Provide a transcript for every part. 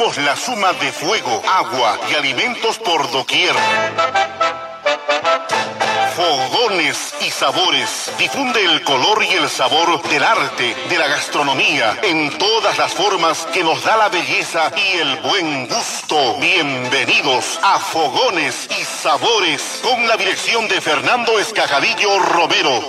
La suma de fuego, agua y alimentos por doquier. Fogones y sabores. Difunde el color y el sabor del arte, de la gastronomía, en todas las formas que nos da la belleza y el buen gusto. Bienvenidos a Fogones y Sabores, con la dirección de Fernando Escajadillo Romero.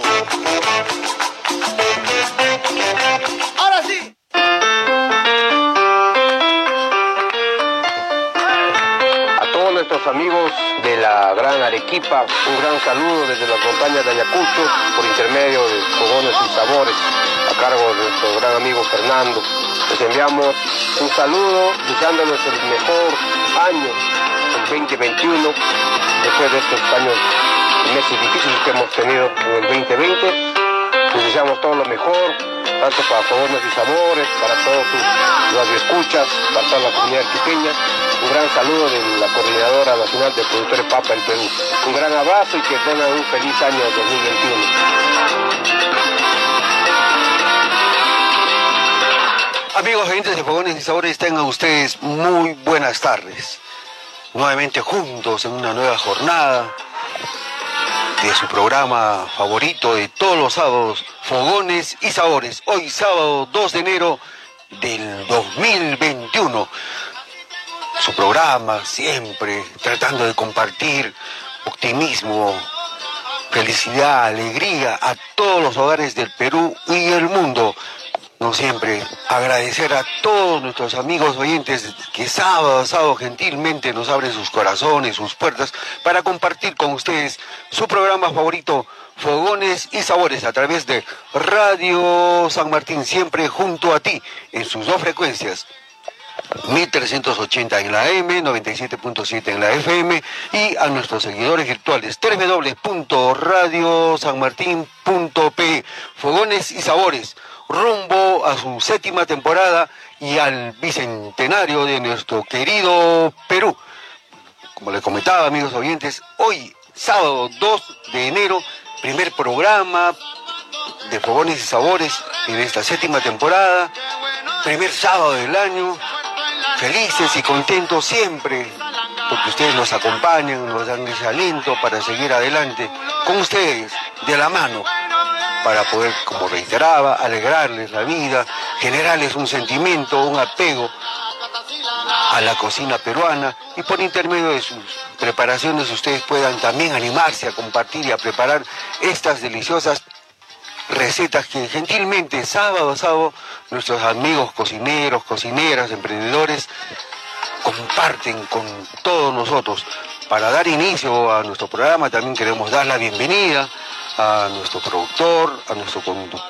Amigos de la Gran Arequipa, un gran saludo desde las montañas de Ayacucho por intermedio de Fogones y Sabores, a cargo de nuestro gran amigo Fernando. Les enviamos un saludo deseándoles el mejor año, el 2021, después de estos años, meses difíciles que hemos tenido en el 2020. Les deseamos todo lo mejor, tanto para Fogones y Sabores, para todos sus escuchas, para toda la comunidad pequeña un gran saludo de la Coordinadora Nacional de Productores Papa en Perú. Un gran abrazo y que tengan un feliz año 2021. Amigos oyentes de Fogones y Sabores, tengan ustedes muy buenas tardes. Nuevamente juntos en una nueva jornada de su programa favorito de todos los sábados, Fogones y Sabores. Hoy sábado 2 de enero del 2021 su programa, siempre tratando de compartir optimismo, felicidad, alegría a todos los hogares del Perú y el mundo. No siempre agradecer a todos nuestros amigos oyentes que sábado sábado gentilmente nos abren sus corazones, sus puertas para compartir con ustedes su programa favorito, Fogones y Sabores, a través de Radio San Martín, siempre junto a ti, en sus dos frecuencias, 1380 en la M, 97.7 en la FM y a nuestros seguidores virtuales www.radiosanmartin.p Fogones y Sabores, rumbo a su séptima temporada y al bicentenario de nuestro querido Perú. Como les comentaba, amigos oyentes, hoy, sábado 2 de enero, primer programa de Fogones y Sabores en esta séptima temporada, primer sábado del año, felices y contentos siempre, porque ustedes nos acompañan, nos dan ese aliento para seguir adelante con ustedes, de la mano, para poder, como reiteraba, alegrarles la vida, generarles un sentimiento, un apego a la cocina peruana y por intermedio de sus preparaciones ustedes puedan también animarse a compartir y a preparar estas deliciosas recetas que gentilmente sábado a sábado nuestros amigos cocineros, cocineras, emprendedores comparten con todos nosotros. Para dar inicio a nuestro programa también queremos dar la bienvenida a nuestro productor, a nuestro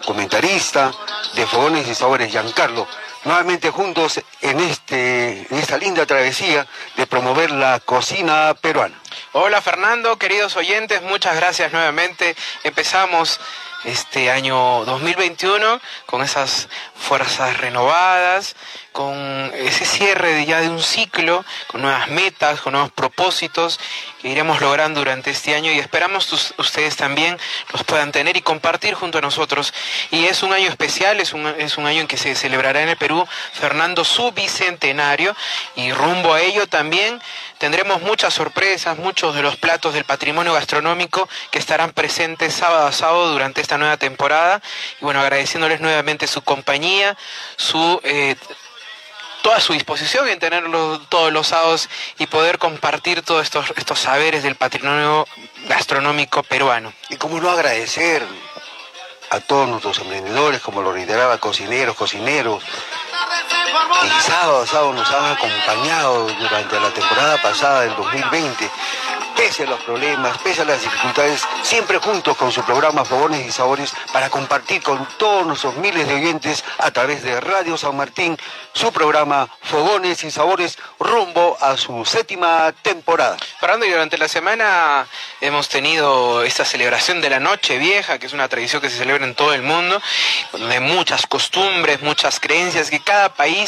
comentarista de Fogones y Sabores, Giancarlo, nuevamente juntos en, este, en esta linda travesía de promover la cocina peruana. Hola Fernando, queridos oyentes, muchas gracias nuevamente. Empezamos este año 2021 con esas fuerzas renovadas, con ese cierre ya de un ciclo, con nuevas metas, con nuevos propósitos que iremos logrando durante este año y esperamos ustedes también los puedan tener y compartir junto a nosotros. Y es un año especial, es un, es un año en que se celebrará en el Perú Fernando su bicentenario y rumbo a ello también tendremos muchas sorpresas, muchos de los platos del patrimonio gastronómico que estarán presentes sábado a sábado durante esta nueva temporada. Y bueno, agradeciéndoles nuevamente su compañía, su... Eh, toda su disposición en tenerlo todos los sábados y poder compartir todos estos, estos saberes del patrimonio gastronómico peruano. Y cómo no agradecer a todos nuestros emprendedores, como lo reiteraba, cocineros, cocineros, a sábado nos han acompañado durante la temporada pasada del 2020 pese a los problemas, pese a las dificultades, siempre juntos con su programa Fogones y Sabores para compartir con todos nuestros miles de oyentes a través de Radio San Martín su programa Fogones y Sabores rumbo a su séptima temporada. Fernando, y durante la semana hemos tenido esta celebración de la Noche Vieja, que es una tradición que se celebra en todo el mundo, de muchas costumbres, muchas creencias que cada país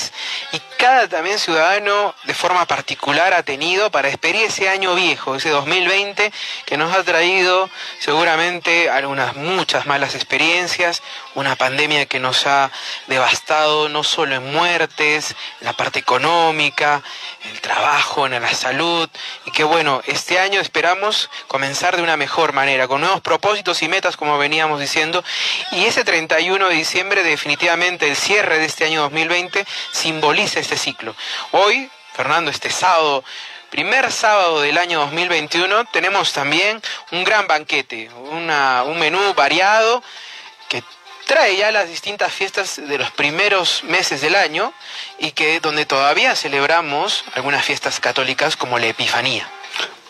y cada también ciudadano de forma particular ha tenido para despedir ese año viejo, ese 2020 2020 que nos ha traído seguramente algunas muchas malas experiencias, una pandemia que nos ha devastado no solo en muertes, en la parte económica, en el trabajo, en la salud, y que bueno, este año esperamos comenzar de una mejor manera, con nuevos propósitos y metas como veníamos diciendo, y ese 31 de diciembre definitivamente el cierre de este año 2020 simboliza este ciclo. Hoy, Fernando, este sábado primer sábado del año 2021 tenemos también un gran banquete, un menú variado que trae ya las distintas fiestas de los primeros meses del año y que donde todavía celebramos algunas fiestas católicas como la Epifanía.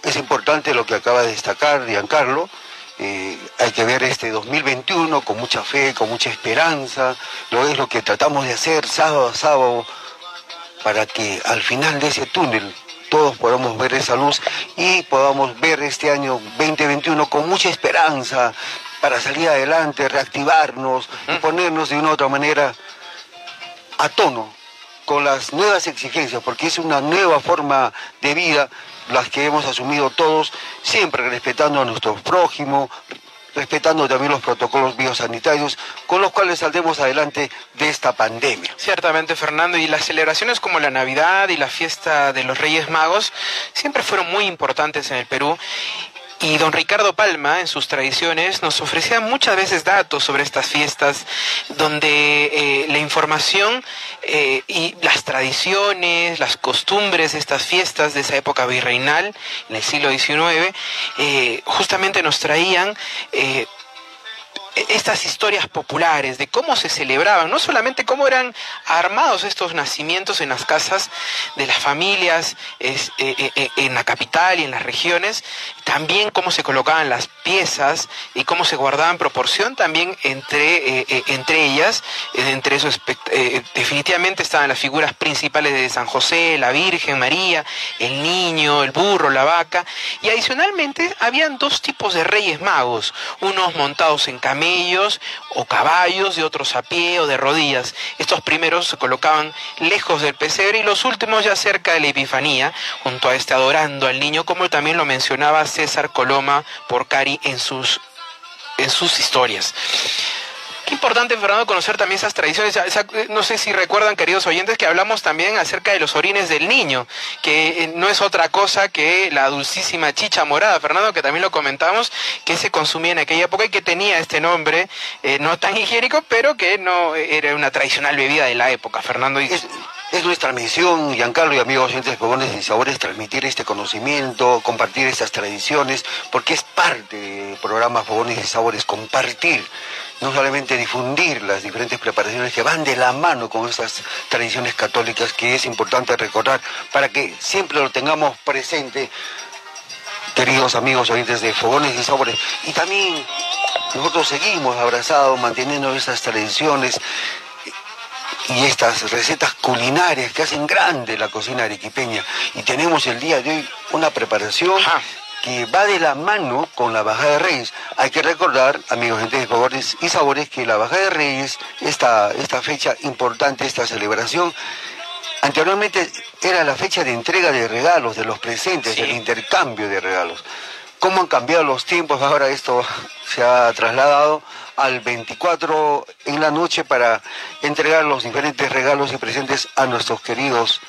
Es importante lo que acaba de destacar Giancarlo. Eh, hay que ver este 2021 con mucha fe, con mucha esperanza. Lo es lo que tratamos de hacer sábado a sábado para que al final de ese túnel todos podamos ver esa luz y podamos ver este año 2021 con mucha esperanza para salir adelante, reactivarnos y ponernos de una u otra manera a tono con las nuevas exigencias, porque es una nueva forma de vida las que hemos asumido todos, siempre respetando a nuestro prójimo, respetando también los protocolos biosanitarios con los cuales saldremos adelante de esta pandemia. Ciertamente, Fernando, y las celebraciones como la Navidad y la fiesta de los Reyes Magos siempre fueron muy importantes en el Perú y don Ricardo Palma, en sus tradiciones, nos ofrecía muchas veces datos sobre estas fiestas, donde eh, la información eh, y las tradiciones, las costumbres de estas fiestas de esa época virreinal, en el siglo XIX, eh, justamente nos traían estas historias populares de cómo se celebraban, no solamente cómo eran armados estos nacimientos en las casas de las familias en la capital y en las regiones, también cómo se colocaban las piezas y cómo se guardaban proporción también entre, entre ellas, entre esos definitivamente estaban las figuras principales de San José, la Virgen María, el niño, el burro, la vaca, y adicionalmente habían dos tipos de reyes magos, unos montados en camellos, ellos o caballos y otros a pie o de rodillas. Estos primeros se colocaban lejos del pesebre y los últimos ya cerca de la Epifanía, junto a este adorando al niño, como también lo mencionaba César Coloma Porcari en sus, en sus historias. Qué importante, Fernando, conocer también esas tradiciones. No sé si recuerdan, queridos oyentes, que hablamos también acerca de los orines del niño, que eh, no es otra cosa que la dulcísima chicha morada, Fernando, que también lo comentamos, que se consumía en aquella época y que tenía este nombre, eh, no tan higiénico, pero que no era una tradicional bebida de la época, Fernando. Es nuestra misión, Giancarlo y amigos oyentes Fogones y Sabores, transmitir este conocimiento, compartir estas tradiciones, porque es parte del programa Fogones y Sabores, compartir no solamente difundir las diferentes preparaciones que van de la mano con estas tradiciones católicas que es importante recordar para que siempre lo tengamos presente, queridos amigos oyentes de Fogones y Sabores. Y también nosotros seguimos abrazados, manteniendo estas tradiciones y estas recetas culinarias que hacen grande la cocina arequipeña. Y tenemos el día de hoy una preparación que va de la mano con la Bajada de Reyes. Hay que recordar, amigos, gente de favores y sabores, que la Bajada de Reyes, esta, esta fecha importante, esta celebración, anteriormente era la fecha de entrega de regalos, de los presentes, del intercambio de regalos. ¿Cómo han cambiado los tiempos? Ahora esto se ha trasladado al 24 en la noche para entregar los diferentes regalos y presentes a nuestros queridos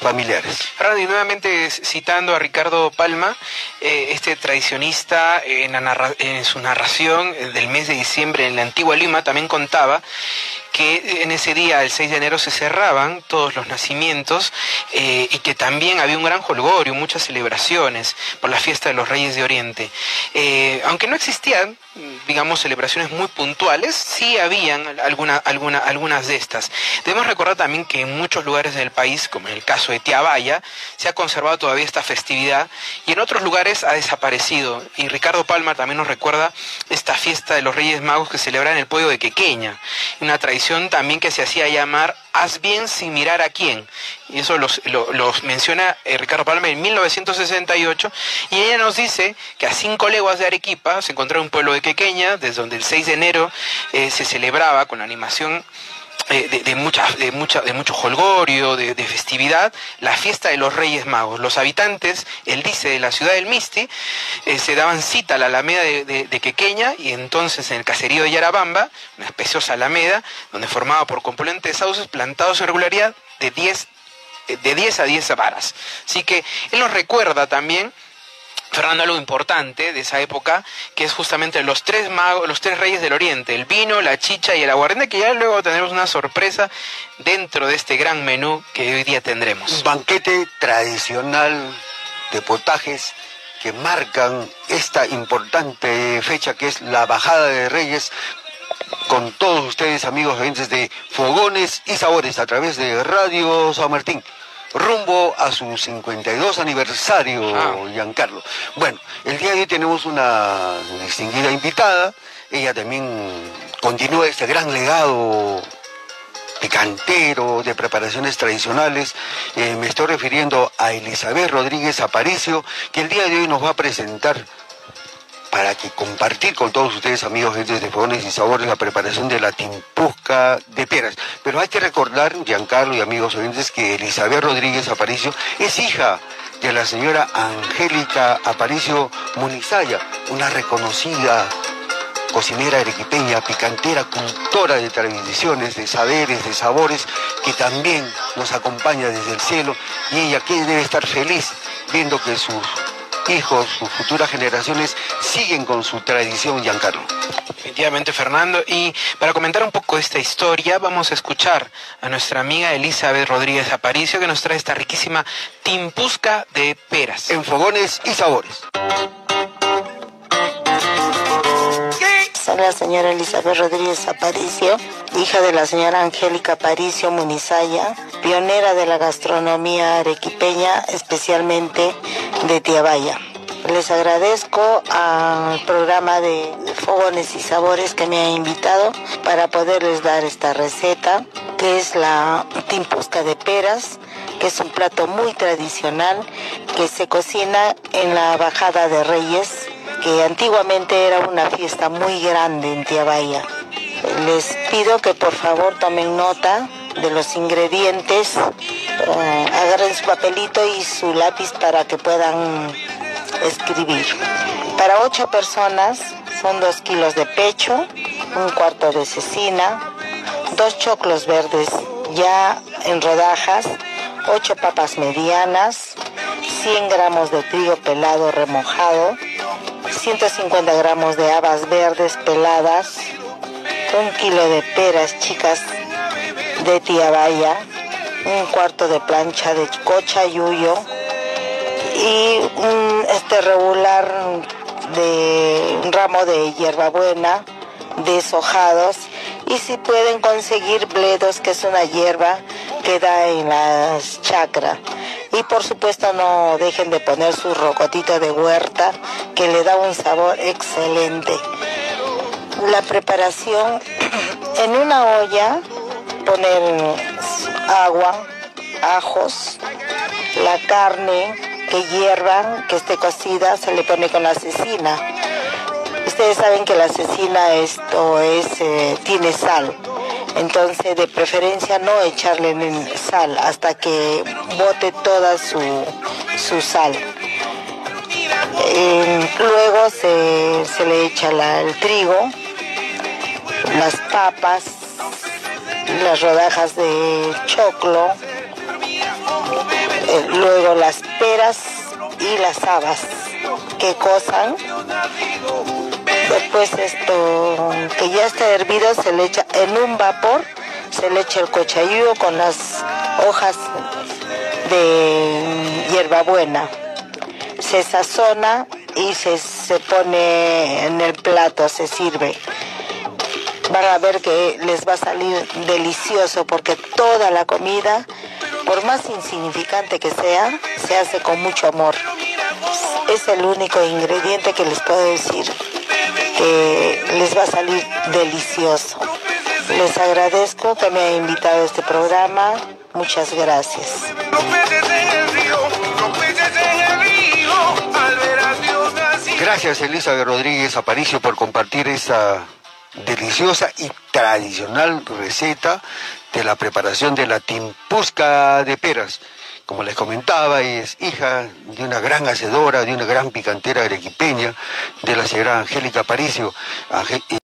familiares. y nuevamente citando a Ricardo Palma, eh, este tradicionista en, en, su narración del mes de diciembre en la antigua Lima también contaba que en ese día, el 6 de enero, se cerraban todos los nacimientos eh, y que también había un gran holgorio, muchas celebraciones por la fiesta de los Reyes de Oriente. Eh, aunque no existían, digamos, celebraciones muy puntuales, sí habían alguna, alguna, algunas de estas. Debemos recordar también que en muchos lugares del país, como en el caso de Tiabaya, se ha conservado todavía esta festividad y en otros lugares ha desaparecido. Y Ricardo Palma también nos recuerda esta fiesta de los Reyes Magos que celebra en el pueblo de Quequeña, una tradición también que se hacía llamar Haz bien sin mirar a quién. Y eso los, menciona eh, Ricardo Palma en 1968. Y ella nos dice que a cinco leguas de Arequipa se encontraba un pueblo de Quequeña, desde donde el 6 de enero eh, se celebraba con la animación eh, de, de, mucha, de, mucha, de mucho holgorio, de, de, festividad, la fiesta de los Reyes Magos. Los habitantes, él dice, de la ciudad del Misti, eh, se daban cita a la alameda de, de, Quequeña y entonces en el caserío de Yarabamba, una especiosa alameda, donde formaba por componentes de sauces plantados en regularidad de 10 de 10 a 10 varas. Así que él nos recuerda también Fernando algo importante de esa época, que es justamente los tres magos, los tres reyes del Oriente, el vino, la chicha y el aguardiente, que ya luego tendremos una sorpresa dentro de este gran menú que hoy día tendremos. Un banquete tradicional de potajes que marcan esta importante fecha que es la bajada de reyes con todos ustedes amigos oyentes de Fogones y Sabores a través de Radio San Martín rumbo a su 52 aniversario, ah. Giancarlo. Bueno, el día de hoy tenemos una distinguida invitada. Ella también continúa este gran legado picantero de preparaciones tradicionales. Eh, me estoy refiriendo a Elizabeth Rodríguez Aparicio, que el día de hoy nos va a presentar para que compartir con todos ustedes, amigos, gente de Fogones y Sabores, la preparación de la timpusca de peras. Pero hay que recordar, Giancarlo y amigos oyentes, que Elizabeth Rodríguez Aparicio es hija de la señora Angélica Aparicio Munizaya, una reconocida cocinera arequipeña, picantera, cultora de tradiciones, de saberes, de sabores, que también nos acompaña desde el cielo y ella que debe estar feliz viendo que sus hijos, sus futuras generaciones siguen con su tradición, Giancarlo. Definitivamente, Fernando. Y para comentar un poco esta historia, vamos a escuchar a nuestra amiga Elizabeth Rodríguez Aparicio, que nos trae esta riquísima timpusca de peras. En fogones y sabores. La señora Elizabeth Rodríguez Aparicio, hija de la señora Angélica Aparicio Munizaya, pionera de la gastronomía arequipeña, especialmente de Tiabaya. Les agradezco al programa de Fogones y Sabores que me ha invitado para poderles dar esta receta, que es la timpusca de peras, que es un plato muy tradicional que se cocina en la bajada de Reyes, que antiguamente era una fiesta muy grande en Tiabaya. Les pido que por favor tomen nota de los ingredientes, eh, agarren su papelito y su lápiz para que puedan escribir. Para ocho personas son dos kilos de pecho, un cuarto de cecina, dos choclos verdes ya en rodajas, ocho papas medianas, 100 gramos de trigo pelado remojado, 150 gramos de habas verdes peladas, un kilo de peras chicas de tiabaya, un cuarto de plancha de cocha yuyo y un este regular de un ramo de hierbabuena deshojados y si pueden conseguir bledos que es una hierba que da en las chacras y por supuesto no dejen de poner su rocotito de huerta que le da un sabor excelente la preparación en una olla poner agua, ajos, la carne que hiervan, que esté cocida, se le pone con la cecina. Ustedes saben que la cecina esto es, eh, tiene sal, entonces de preferencia no echarle sal hasta que bote toda su, su sal. luego se, le echa el trigo, las papas, las rodajas de choclo, eh, luego las peras y las habas que cosan. Después esto que ya está hervido se le echa en un vapor, se le echa el cochayuyo con las hojas de hierbabuena. Se sazona y se, se pone en el plato, se sirve van a ver que les va a salir delicioso porque toda la comida, por más insignificante que sea, se hace con mucho amor. Es el único ingrediente que les puedo decir que les va a salir delicioso. Les agradezco que me hayan invitado a este programa. Muchas gracias. Gracias Elizabeth Rodríguez Aparicio por compartir esa deliciosa y tradicional receta de la preparación de la timpusca de peras. Como les comentaba, es hija de una gran hacedora, de una gran picantera arequipeña, de la señora Angélica Paricio.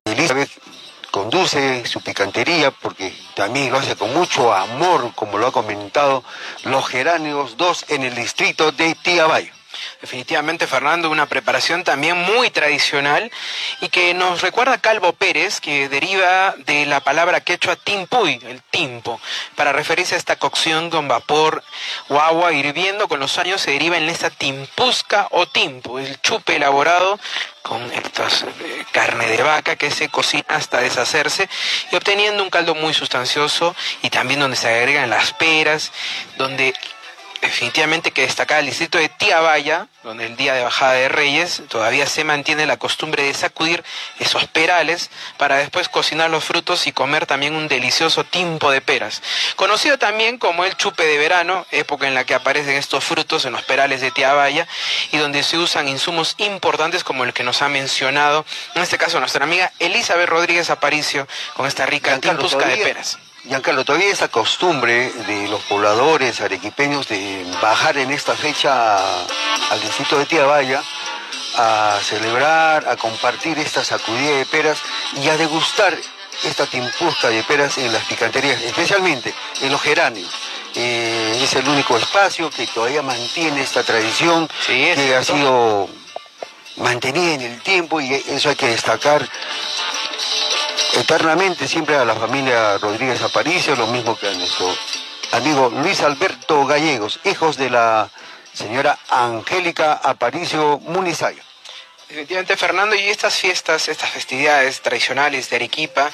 Elizabeth conduce su picantería porque también lo hace con mucho amor, como lo ha comentado, los geranios 2 en el distrito de Tiabay. Definitivamente, Fernando, una preparación también muy tradicional y que nos recuerda a Calvo Pérez, que deriva de la palabra quechua timpuy, el timpo, para referirse a esta cocción con vapor o agua hirviendo. Con los años se deriva en esta timpusca o timpo, el chupe elaborado con esta eh, carne de vaca que se cocina hasta deshacerse y obteniendo un caldo muy sustancioso y también donde se agregan las peras, donde definitivamente que destacar el distrito de Tiabaya, donde el día de bajada de Reyes todavía se mantiene la costumbre de sacudir esos perales para después cocinar los frutos y comer también un delicioso timpo de peras. Conocido también como el chupe de verano, época en la que aparecen estos frutos en los perales de Tiabaya y donde se usan insumos importantes como el que nos ha mencionado, en este caso nuestra amiga Elizabeth Rodríguez Aparicio, con esta rica timpusca de peras. Giancarlo, todavía esa costumbre de los pobladores arequipeños de bajar en esta fecha al distrito de Tiabaya a celebrar, a compartir esta sacudida de peras y a degustar esta timpusca de peras en las picanterías, especialmente en los geranios. Eh, es el único espacio que todavía mantiene esta tradición que ha sido mantenida en el tiempo y eso hay que destacar eternamente siempre a la familia Rodríguez Aparicio, lo mismo que a nuestro amigo Luis Alberto Gallegos, hijos de la señora Angélica Aparicio Munizayo. Definitivamente, Fernando, y estas fiestas, estas festividades tradicionales de Arequipa,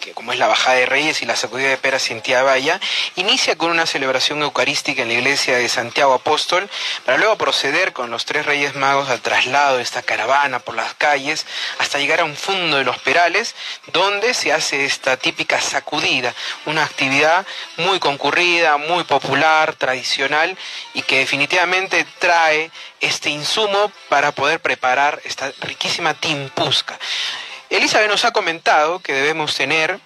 que como es la Bajada de Reyes y la Sacudida de Peras en Tiabaya, inicia con una celebración eucarística en la iglesia de Santiago Apóstol, para luego proceder con los tres Reyes Magos al traslado de esta caravana por las calles hasta llegar a un fondo de los Perales, donde se hace esta típica sacudida, una actividad muy concurrida, muy popular, tradicional y que definitivamente trae este insumo para poder preparar esta riquísima timpusca. Elizabeth nos ha comentado que debemos tener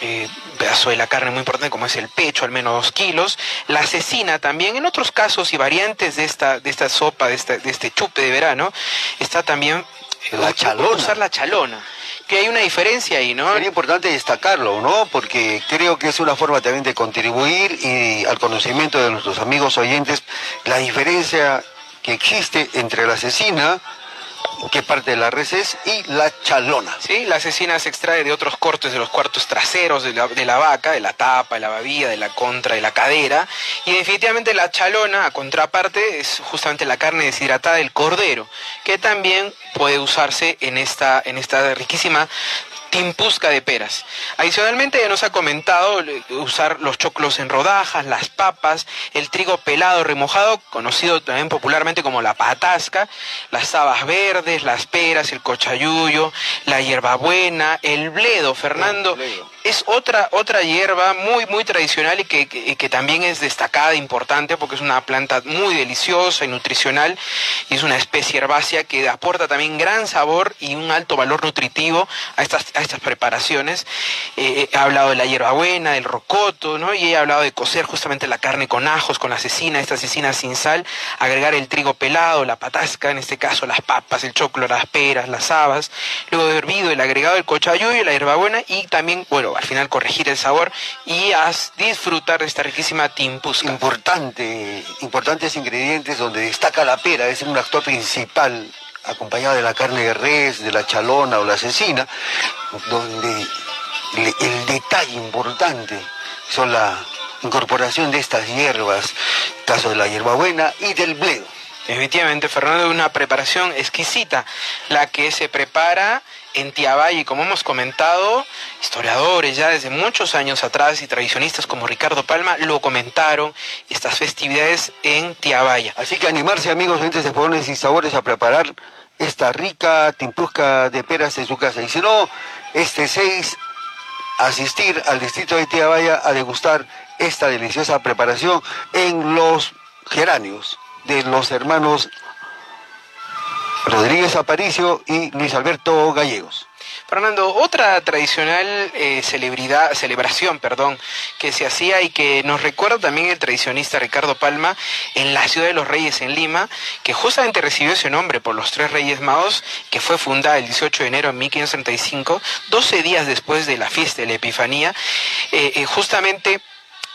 eh, un pedazo de la carne muy importante como es el pecho, al menos dos kilos, la cecina también, en otros casos y variantes de esta, de esta sopa, de, este chupe de verano, está también eh, la chalona. usar la chalona que hay una diferencia ahí, ¿no? Sería importante destacarlo, ¿no? Porque creo que es una forma también de contribuir y al conocimiento de nuestros amigos oyentes la diferencia que existe entre la cecina, que parte de la res es, y la chalona. Sí, la cecina se extrae de otros cortes de los cuartos traseros de la, vaca, de la tapa, de la babilla, de la contra, de la cadera. Y definitivamente la chalona, a contraparte, es justamente la carne deshidratada del cordero, que también puede usarse en esta, en esta riquísima timpusca de peras. Adicionalmente nos ha comentado usar los choclos en rodajas, las papas, el trigo pelado remojado, conocido también popularmente como la patasca, las habas verdes, las peras, el cochayuyo, la hierbabuena, el bledo, Fernando. Es otra, otra hierba muy, muy tradicional y que, que, también es destacada, importante, porque es una planta muy deliciosa y nutricional y es una especie herbácea que aporta también gran sabor y un alto valor nutritivo a estas a estas preparaciones. Eh, he hablado de la hierbabuena, del rocoto, ¿no? Y he hablado de cocer justamente la carne con ajos, con la cecina, esta cecina sin sal, agregar el trigo pelado, la patasca, en este caso las papas, el choclo, las peras, las habas, luego de hervido el agregado del cochayuyo y la hierbabuena y también, bueno, al final corregir el sabor y disfrutar de esta riquísima timpusca. Importante, importantes ingredientes donde destaca la pera, es un actor principal acompañado de la carne de res, de la chalona o la cecina, donde el detalle importante son la incorporación de estas hierbas, caso de la hierbabuena y del bledo. Definitivamente, Fernando, una preparación exquisita, la que se prepara en y como hemos comentado, historiadores ya desde muchos años atrás y tradicionistas como Ricardo Palma lo comentaron, estas festividades en Tiabaya. Así que animarse, amigos, gente de fogones y sabores, a preparar esta rica timpusca de peras en su casa. Y si no, este 6, asistir al distrito de Tiabaya a degustar esta deliciosa preparación en los geranios de los hermanos Rodríguez Aparicio y Luis Alberto Gallegos. Fernando, otra tradicional eh, celebridad, celebración perdón, que se hacía y que nos recuerda también el tradicionista Ricardo Palma en la ciudad de los Reyes en Lima, que justamente recibió ese nombre por los tres Reyes Magos, que fue fundada el 18 de enero de 1535, 12 días después de la fiesta de la Epifanía, eh, eh, justamente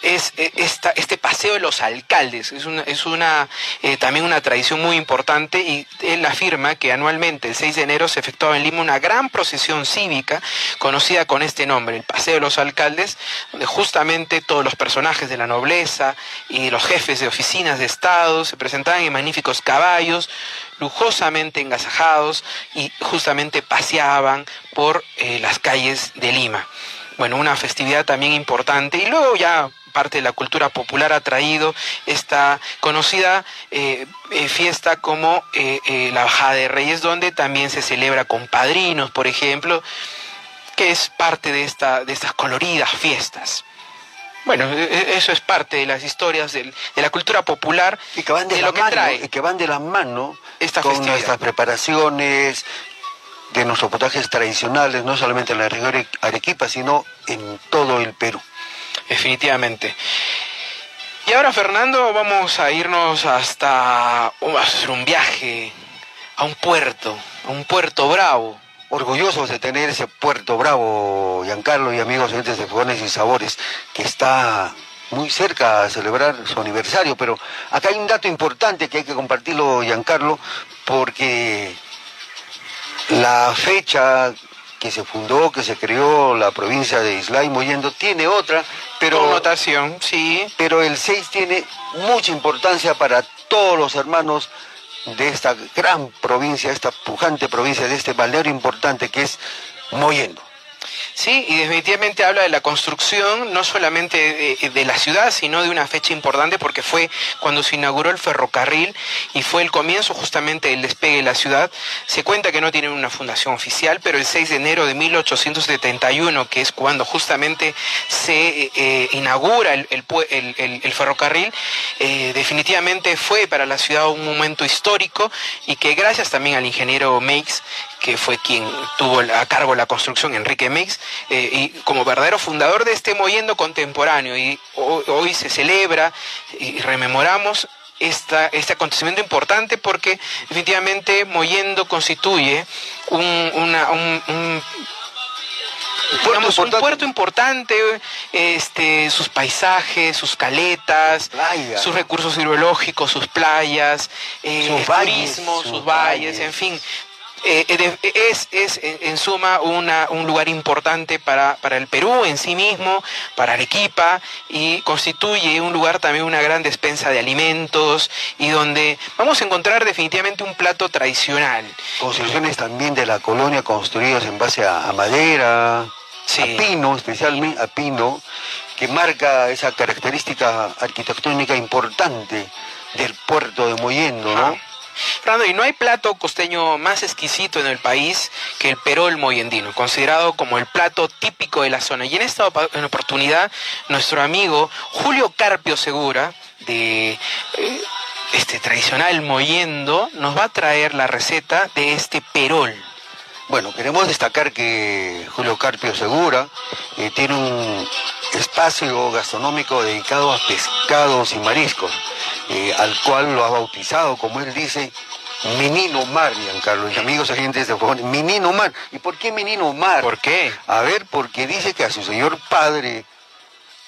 es eh, esta, este paseo de los alcaldes. Es, una, es una, eh, también una tradición muy importante y él afirma que anualmente, el 6 de enero, se efectuaba en Lima una gran procesión cívica conocida con este nombre, el Paseo de los Alcaldes, donde justamente todos los personajes de la nobleza y los jefes de oficinas de Estado se presentaban en magníficos caballos, lujosamente engasajados y justamente paseaban por eh, las calles de Lima bueno, una festividad también importante. Y luego ya parte de la cultura popular ha traído esta conocida eh, eh, fiesta como eh, la Bajada de Reyes, donde también se celebra con padrinos, por ejemplo, que es parte de, esta, de estas coloridas fiestas. Bueno, e, e, eso es parte de las historias de la cultura popular y que van de, lo que trae. Y que van de la mano esta con nuestras preparaciones, de nuestros potajes tradicionales, no solamente en la región Arequipa, sino en todo el Perú. Definitivamente. Y ahora, Fernando, vamos a irnos hasta hacer un viaje a un puerto, a un puerto bravo. Orgullosos de tener ese puerto bravo, Giancarlo y amigos oyentes de Fogones y Sabores, que está muy cerca a celebrar su aniversario, pero acá hay un dato importante que hay que compartirlo, Giancarlo, porque la fecha que se fundó, que se creó la provincia de Islay Moyendo, tiene otra, pero... Connotación, sí. Pero el 6 tiene mucha importancia para todos los hermanos de esta gran provincia, esta pujante provincia, de este balneario importante que es Moyendo. Sí, y definitivamente habla de la construcción no solamente de, la ciudad, sino de una fecha importante porque fue cuando se inauguró el ferrocarril y fue el comienzo justamente del despegue de la ciudad. Se cuenta que no tienen una fundación oficial, pero el 6 de enero de 1871, que es cuando justamente se eh, inaugura el, ferrocarril, eh, definitivamente fue para la ciudad un momento histórico y que gracias también al ingeniero Meix, que fue quien tuvo a cargo la construcción, Enrique Meix, eh, y como verdadero fundador de este moyendo contemporáneo. Y hoy, se celebra y rememoramos esta, este acontecimiento importante porque definitivamente Moyendo constituye un, un, puerto, importante, este, sus paisajes, sus caletas, sus recursos hidrológicos, sus playas, eh, sus turismo, sus, valles, en fin, eh, eh, es, es, en suma una, un lugar importante para, para, el Perú en sí mismo, para Arequipa, y constituye un lugar también una gran despensa de alimentos y donde vamos a encontrar definitivamente un plato tradicional. Construcciones también de la colonia construidas en base a, madera, a pino, especialmente a pino, que marca esa característica arquitectónica importante del puerto de Moyendo, ¿no? Fernando, y no hay plato costeño más exquisito en el país que el perol moyendino, considerado como el plato típico de la zona. Y en esta oportunidad, nuestro amigo Julio Carpio Segura, de eh, este tradicional moyendo, nos va a traer la receta de este perol. Bueno, queremos destacar que Julio Carpio Segura eh, tiene un espacio gastronómico dedicado a pescados y mariscos, eh, al cual lo ha bautizado, como él dice, Menino Mar, Giancarlo, y amigos agentes de Fogón, Menino Mar. ¿Y por qué Menino Mar? ¿Por qué? A ver, porque dice que a su señor padre,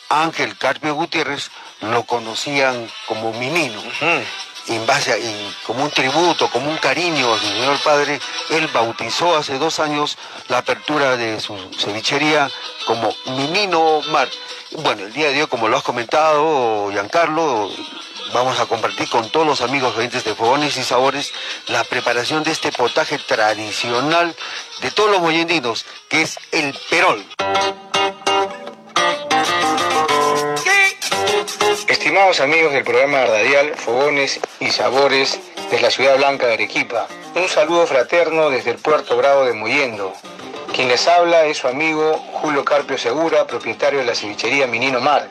Ángel Carpio Gutiérrez, lo conocían como Menino en base a, como un tributo, como un cariño a su señor padre, él bautizó hace dos años la apertura de su cevichería como Minino Mar. Bueno, el día de hoy, como lo has comentado, Giancarlo, vamos a compartir con todos los amigos oyentes de Fogones y Sabores la preparación de este potaje tradicional de todos los moyendinos, que es el perol. Estimados amigos del programa radial Fogones y Sabores de la Ciudad Blanca de Arequipa, un saludo fraterno desde el Puerto Bravo de Muyendo. Quien les habla es su amigo Julio Carpio Segura, propietario de la cevichería Minino Mar,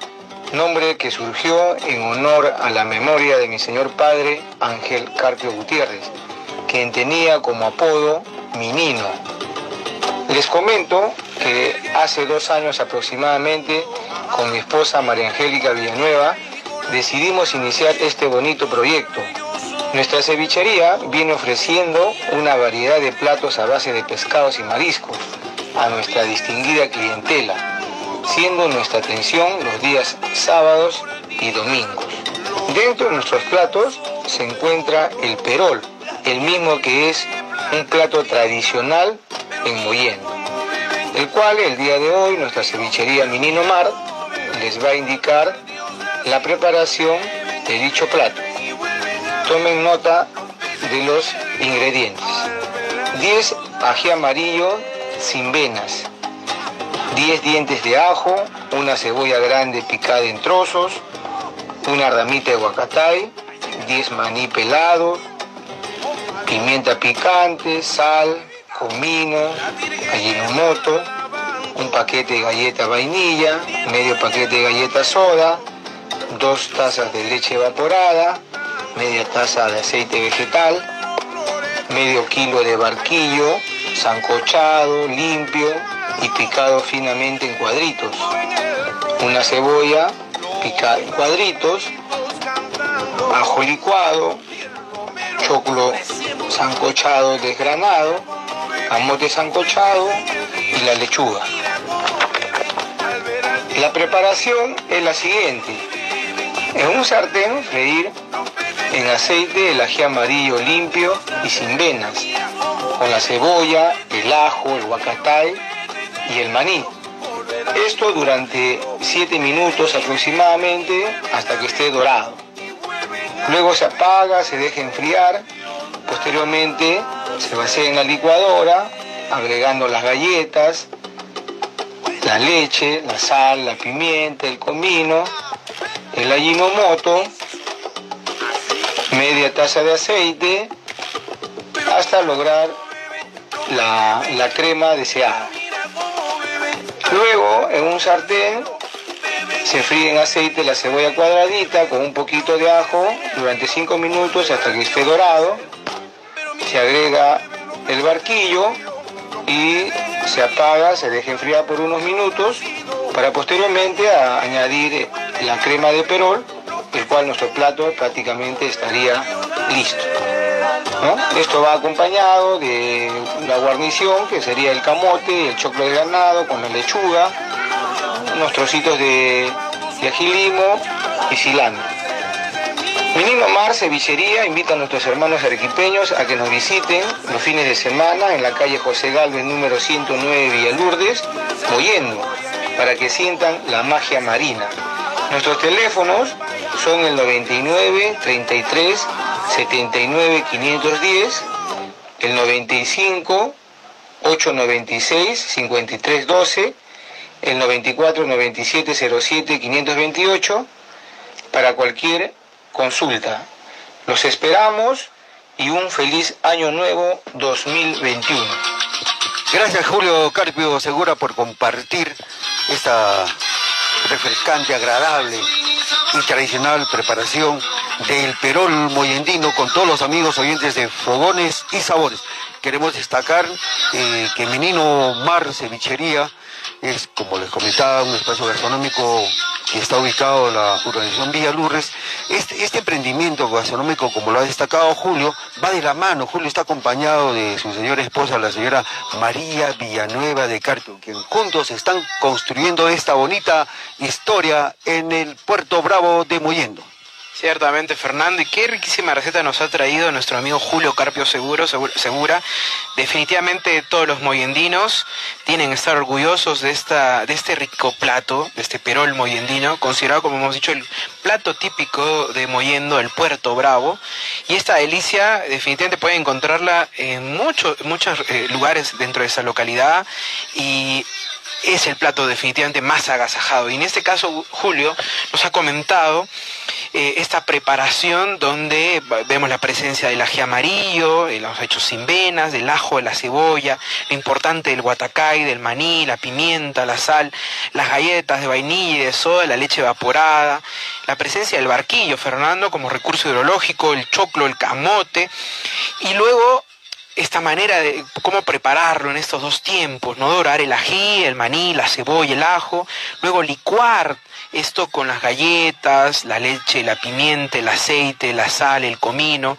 nombre que surgió en honor a la memoria de mi señor padre Ángel Carpio Gutiérrez, quien tenía como apodo Minino. Les comento que hace dos años aproximadamente, con mi esposa María Angélica Villanueva, decidimos iniciar este bonito proyecto. Nuestra cevichería viene ofreciendo una variedad de platos a base de pescados y mariscos a nuestra distinguida clientela, siendo nuestra atención los días sábados y domingos. Dentro de nuestros platos se encuentra el perol, el mismo que es un plato tradicional en Moyendo, el cual el día de hoy nuestra cevichería Minino Mar les va a indicar la preparación de dicho plato. Tomen nota de los ingredientes. 10 ají amarillo sin venas, 10 dientes de ajo, una cebolla grande picada en trozos, una ramita de guacatay, 10 maní pelados, pimienta picante, sal, comino, moto, un paquete de galleta vainilla, medio paquete de galleta soda, dos tazas de leche evaporada, media taza de aceite vegetal, medio kilo de barquillo, sancochado, limpio y picado finamente en cuadritos. Una cebolla picada en cuadritos, ajo licuado, choclo sancochado desgranado, camote sancochado y la lechuga. La preparación es la siguiente. En un sartén freír en aceite el ají amarillo limpio y sin venas, con la cebolla, el ajo, el guacatay y el maní. Esto durante 7 minutos aproximadamente hasta que esté dorado. Luego se apaga, se deja enfriar, posteriormente se vacía en la licuadora, agregando las galletas, la leche, la sal, la pimienta, el comino, el ajinomoto, media taza de aceite, hasta lograr la, la crema deseada. Luego, en un sartén, se fríe en aceite la cebolla cuadradita con un poquito de ajo durante 5 minutos hasta que esté dorado. Se agrega el barquillo y se apaga, se deja enfriar por unos minutos para posteriormente añadir la crema de perol, el cual nuestro plato prácticamente estaría listo. Esto va acompañado de la guarnición, que sería el camote, el choclo de ganado con la lechuga, unos trocitos de, de agilimo y cilantro. Minimo Mar Cevichería invita a nuestros hermanos arequipeños a que nos visiten los fines de semana en la calle José Galvez número 109 Villalurdes, Moyendo, para que sientan la magia marina. Nuestros teléfonos son el 99 33 79 510, el 95 896 53 12, el 94 97 07 528 para cualquier consulta. Los esperamos y un feliz año nuevo 2021. Gracias Julio Carpio Segura por compartir esta refrescante, agradable y tradicional preparación del perol moyendino con todos los amigos oyentes de Fogones y Sabores. Queremos destacar eh, que Menino Mar Cevichería es, como les comentaba, un espacio gastronómico que está ubicado en la urbanización Villa Lourdes. Este, este emprendimiento gastronómico, como lo ha destacado Julio, va de la mano. Julio está acompañado de su señora esposa, la señora María Villanueva de Carpio, quien juntos están construyendo esta bonita historia en el Puerto Bravo de Moyendo. Ciertamente, Fernando, y qué riquísima receta nos ha traído nuestro amigo Julio Carpio Seguro, Segura. Definitivamente todos los moyendinos tienen que estar orgullosos de, esta, de este rico plato, de este perol moyendino, considerado, como hemos dicho, el plato típico de Moyendo, el Puerto Bravo. Y esta delicia definitivamente pueden encontrarla en muchos muchos eh, lugares dentro de esa localidad y es el plato definitivamente más agasajado. Y en este caso, Julio nos ha comentado eh, esta preparación donde vemos la presencia del ají amarillo, los hechos sin venas, del ajo, de la cebolla, lo importante del guatacay, del maní, la pimienta, la sal, las galletas de vainilla y de soda, la leche evaporada, la presencia del barquillo, Fernando, como recurso hidrológico, el choclo, el camote, y luego esta manera de cómo prepararlo en estos dos tiempos, ¿no? Dorar el ají, el maní, la cebolla, el ajo, luego licuar esto con las galletas, la leche, la pimienta, el aceite, la sal, el comino,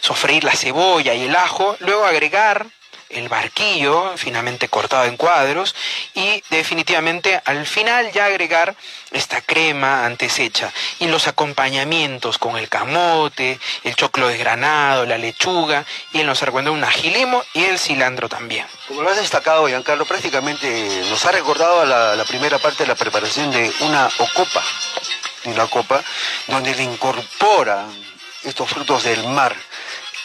sofreír la cebolla y el ajo, luego agregar el barquillo finamente cortado en cuadros y definitivamente al final ya agregar esta crema antes hecha y los acompañamientos con el camote, el choclo desgranado, la lechuga y en los argüendos un agilimo y el cilantro también. Como lo has destacado, Giancarlo, prácticamente nos ha recordado la, la primera parte de la preparación de una ocopa, una copa, donde le incorpora estos frutos del mar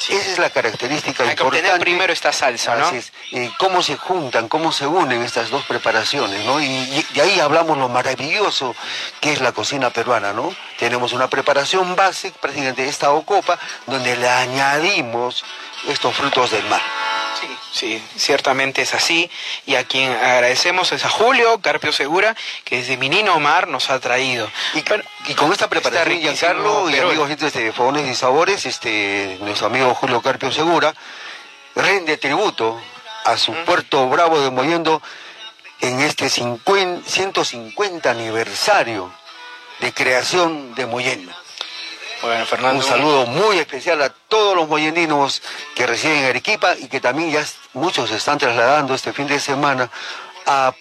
esa es la característica Hay que obtener primero esta salsa, ¿no? Es. cómo se juntan, cómo se unen estas dos preparaciones, ¿no? Y, de ahí hablamos lo maravilloso que es la cocina peruana, ¿no? Tenemos una preparación básica, prácticamente esta ocopa, donde le añadimos estos frutos del mar. Sí, ciertamente es así. Y a quien agradecemos es a Julio Carpio Segura, que desde Minino Mar nos ha traído. Y, con esta preparación, Giancarlo y amigos de Fogones y Sabores, este, nuestro amigo Julio Carpio Segura rende tributo a su puerto bravo de Moyendo en este 150 aniversario de creación de Moyendo. Un saludo muy especial a todos los moyendinos que residen en Arequipa y que también ya muchos están trasladando este fin de semana a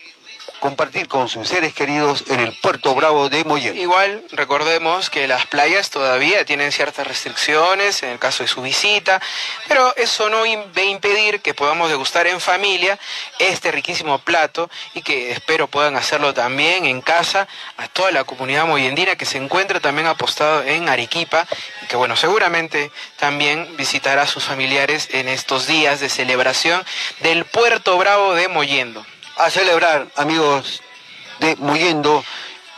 compartir con sus seres queridos en el puerto Bravo de Moyen. Igual recordemos que las playas todavía tienen ciertas restricciones en el caso de su visita, pero eso no va a impedir que podamos degustar en familia este riquísimo plato y que espero puedan hacerlo también en casa a toda la comunidad moyendina que se encuentra también apostado en Arequipa y que bueno, seguramente también visitará a sus familiares en estos días de celebración del puerto Bravo de Moyendo a celebrar, amigos de Muyendo,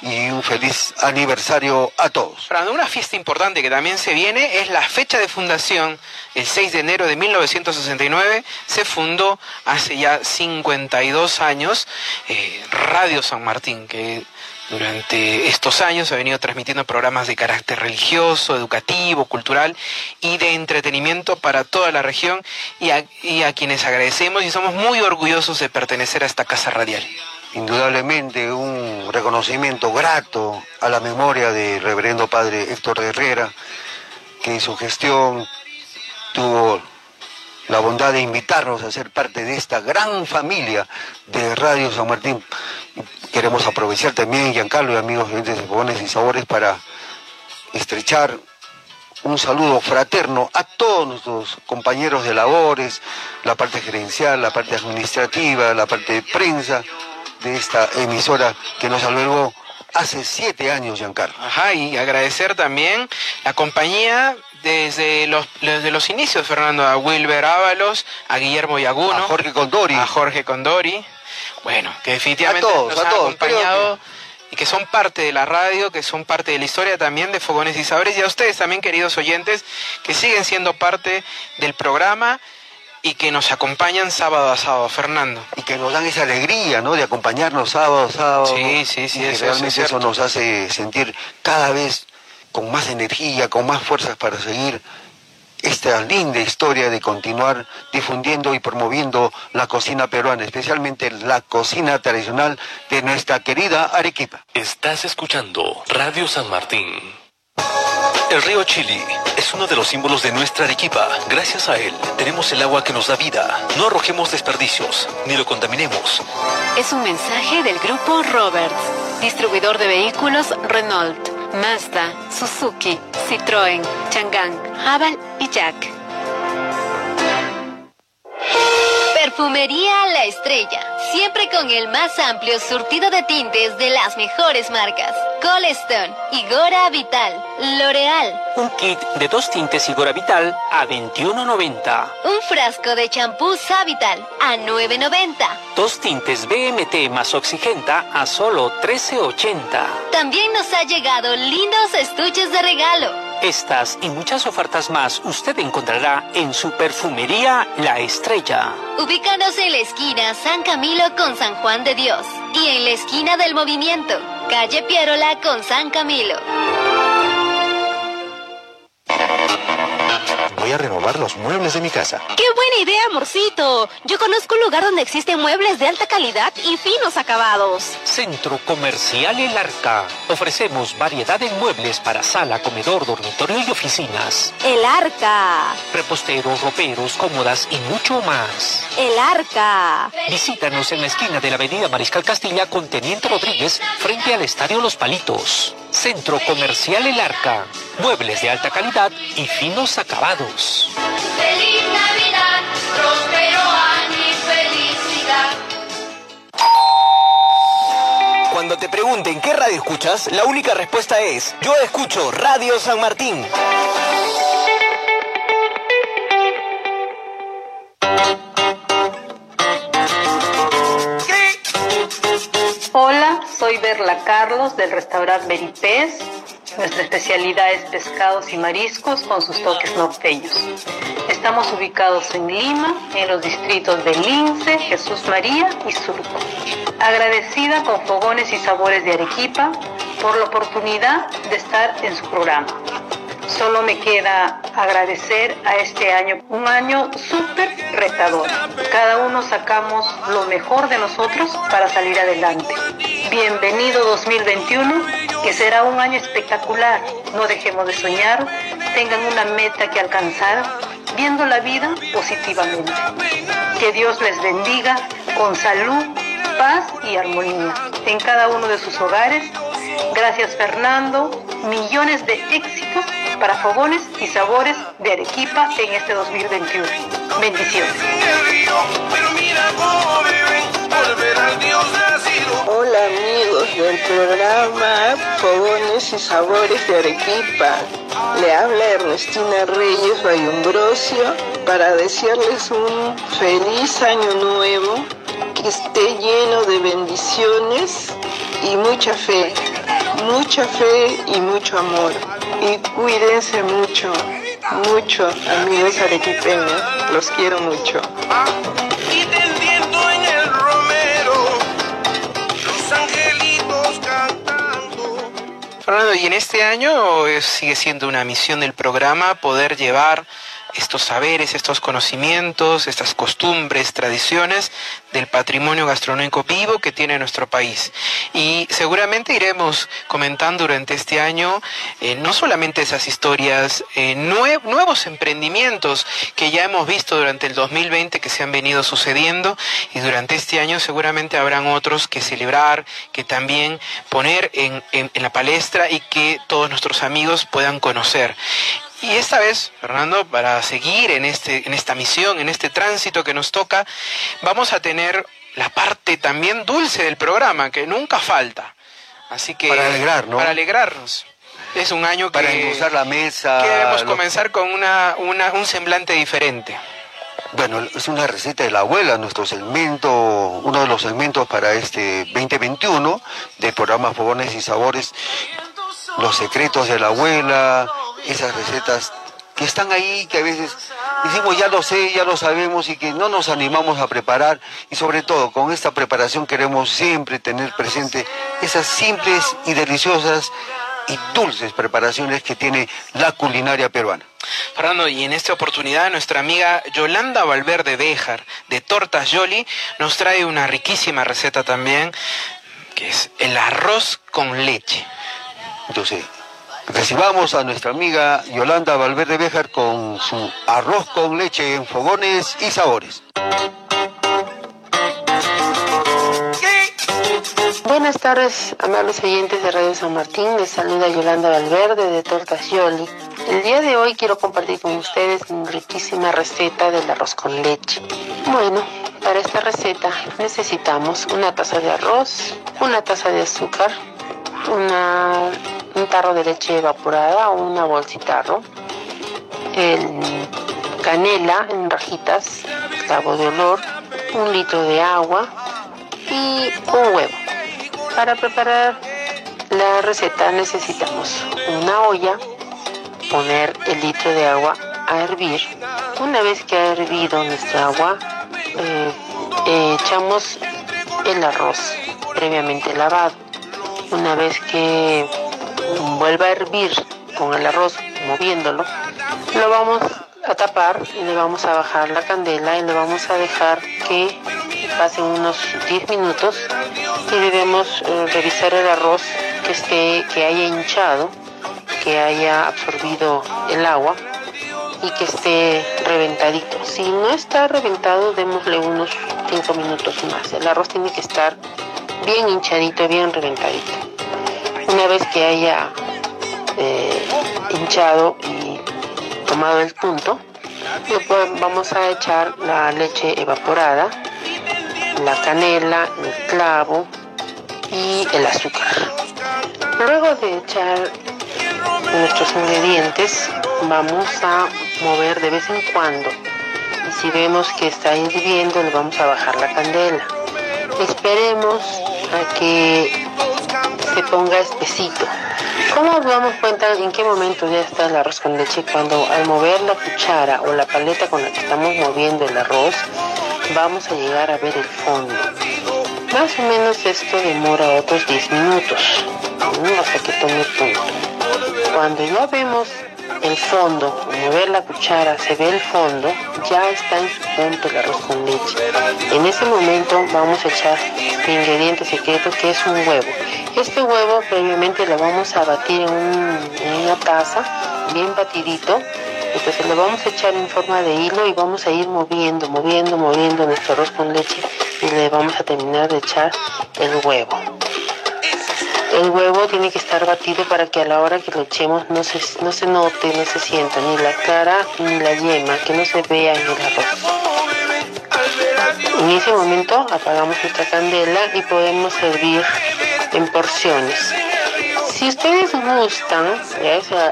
y un feliz aniversario a todos. Una fiesta importante que también se viene es la fecha de fundación, el 6 de enero de 1969, se fundó hace ya 52 años eh, Radio San Martín, que durante estos años ha venido transmitiendo programas de carácter religioso, educativo, cultural y de entretenimiento para toda la región y a, quienes agradecemos y somos muy orgullosos de pertenecer a esta casa radial. Indudablemente un reconocimiento grato a la memoria del reverendo padre Héctor Herrera, que en su gestión tuvo la bondad de invitarnos a ser parte de esta gran familia de Radio San Martín. Queremos aprovechar también, Giancarlo y amigos de Fogones y Sabores, para estrechar un saludo fraterno a todos nuestros compañeros de labores, la parte gerencial, la parte administrativa, la parte de prensa de esta emisora que nos albergó hace siete años, Giancarlo. Ajá, y agradecer también la compañía desde los, desde los inicios, Fernando, a Wilber Ábalos, a Guillermo Yaguno, a Jorge Condori, a Jorge Condori, bueno, que definitivamente nos han acompañado y que son parte de la radio, que son parte de la historia también de Fogones y Sabores, y a ustedes también, queridos oyentes, que siguen siendo parte del programa y que nos acompañan sábado a sábado, Fernando. Y que nos dan esa alegría, ¿no? De acompañarnos sábado a sábado. Sí, sí, sí. eso, realmente eso nos hace sentir cada vez con más energía, con más fuerzas para seguir esta linda historia de continuar difundiendo y promoviendo la cocina peruana, especialmente la cocina tradicional de nuestra querida Arequipa. Estás escuchando Radio San Martín. El río Chili es uno de los símbolos de nuestra Arequipa. Gracias a él tenemos el agua que nos da vida. No arrojemos desperdicios, ni lo contaminemos. Es un mensaje del grupo Roberts, distribuidor de vehículos Renault. Mazda, Suzuki, Citroën, Chang'an, Haval y Jack. Perfumería La Estrella, siempre con el más amplio surtido de tintes de las mejores marcas. Colestone, Igora Vital, L'Oreal. Un kit de dos tintes Igora Vital a 21.90. Un frasco de champú Savital a 9.90. Dos tintes BMT más Oxigenta a solo 13.80. También nos ha llegado lindos estuches de regalo. Estas y muchas ofertas más usted encontrará en su perfumería La Estrella. Ubícanos en la esquina San Camilo con San Juan de Dios y en la esquina del Movimiento, calle Pierola con San Camilo. A renovar los muebles de mi casa. ¡Qué buena idea, amorcito! Yo conozco un lugar donde existen muebles de alta calidad y finos acabados. Centro Comercial El Arca. Ofrecemos variedad de muebles para sala, comedor, dormitorio y oficinas. El Arca. Reposteros, roperos, cómodas y mucho más. El Arca. Visítanos en la esquina de la avenida Mariscal Castilla con Teniente Rodríguez frente al Estadio Los Palitos. Centro Comercial El Arca. Muebles de alta calidad y finos acabados. Feliz Navidad, próspero año y felicidad. Cuando te pregunten qué radio escuchas, la única respuesta es, yo escucho Radio San Martín. Hola, soy Berla Carlos del restaurante Beripés. Nuestra especialidad es pescados y mariscos con sus toques norteños. Estamos ubicados en Lima, en los distritos de Lince, Jesús María y Surco. Agradecida con Fogones y Sabores de Arequipa por la oportunidad de estar en su programa. Solo me queda agradecer a este año, un año súper retador. Cada uno sacamos lo mejor de nosotros para salir adelante. Bienvenido 2021, que será un año espectacular. No dejemos de soñar, tengan una meta que alcanzar, viendo la vida positivamente. Que Dios les bendiga con salud, paz y armonía en cada uno de sus hogares. Gracias Fernando, millones de éxitos para fogones y sabores de Arequipa en este 2021. Bendiciones. Hola amigos del programa Fogones y Sabores de Arequipa. Le habla Ernestina Reyes Bayumbrosio para desearles un feliz año nuevo, esté lleno de bendiciones y mucha fe, mucha fe y mucho amor. Y cuídense mucho, mucho amigos arequipeños, los quiero mucho. Y tendiendo en el romero, los angelitos cantando. Fernando, y en este año eh, sigue siendo una misión del programa poder llevar estos saberes, estos conocimientos, estas costumbres, tradiciones del patrimonio gastronómico vivo que tiene nuestro país. Y seguramente iremos comentando durante este año eh, no solamente esas historias, eh, nue- nuevos emprendimientos que ya hemos visto durante el 2020 que se han venido sucediendo y durante este año seguramente habrán otros que celebrar, que también poner en- en la palestra y que todos nuestros amigos puedan conocer. Y esta vez, Fernando, para seguir en, este, en esta misión, en este tránsito que nos toca, vamos a tener la parte también dulce del programa, que nunca falta. Así que... Para alegrar, ¿no? Para alegrarnos. Es un año que... Para endulzar la mesa. Queremos lo- comenzar con una, una- un semblante diferente. Bueno, es una receta de la abuela, nuestro segmento, uno de los segmentos para este 2021 del programa Fogones y Sabores, los secretos de la abuela, esas recetas que están ahí, que a veces decimos ya lo sé, ya lo sabemos y que no nos animamos a preparar y sobre todo con esta preparación queremos siempre tener presente esas simples y deliciosas y dulces preparaciones que tiene la culinaria peruana. Fernando, y en esta oportunidad nuestra amiga Yolanda Valverde Béjar de Tortas Yoli nos trae una riquísima receta también, que es el arroz con leche. Entonces, recibamos a nuestra amiga Yolanda Valverde Béjar con su arroz con leche en fogones y sabores. Buenas tardes, amables oyentes de Radio San Martín. Les saluda Yolanda Valverde de Tortas Yoli. El día de hoy quiero compartir con ustedes una riquísima receta del arroz con leche. Bueno, para esta receta necesitamos una taza de arroz, una taza de azúcar, un tarro de leche evaporada o una bolsitarro, el canela en rajitas, clavo de olor, un litro de agua y un huevo. Para preparar la receta necesitamos una olla, poner el litro de agua a hervir. Una vez que ha hervido nuestra agua, eh, echamos el arroz previamente lavado. Una vez que vuelva a hervir con el arroz moviéndolo, lo vamos a tapar y le vamos a bajar la candela y le vamos a dejar que pasen unos 10 minutos y debemos eh, revisar el arroz que esté que haya hinchado que haya absorbido el agua y que esté reventadito. Si no está reventado, démosle unos 5 minutos más. El arroz tiene que estar bien hinchadito, bien reventadito. Una vez que haya eh, hinchado y tomado el punto, vamos a echar la leche evaporada, la canela, el clavo y el azúcar. Luego de echar nuestros ingredientes, vamos a mover de vez en cuando. Y si vemos que está hirviendo, le vamos a bajar la candela. Esperemos a que se ponga espesito. ¿Cómo nos damos cuenta en qué momento ya está el arroz con leche? Cuando al mover la cuchara o la paleta con la que estamos moviendo el arroz, vamos a llegar a ver el fondo. Más o menos esto demora otros 10 minutos, hasta que tome punto. Cuando ya vemos el fondo, mover la cuchara, se ve el fondo, ya está en su punto el arroz con leche. En ese momento vamos a echar el ingrediente secreto que es un huevo. Este huevo previamente lo vamos a batir en, una taza, bien batidito. Entonces lo vamos a echar en forma de hilo y vamos a ir moviendo, moviendo, moviendo nuestro arroz con leche y le vamos a terminar de echar el huevo. El huevo tiene que estar batido para que a la hora que lo echemos no se, no se note, no se sienta ni la cara ni la yema, que no se vea en el arroz. En ese momento apagamos nuestra candela y podemos servir en porciones. Si ustedes gustan,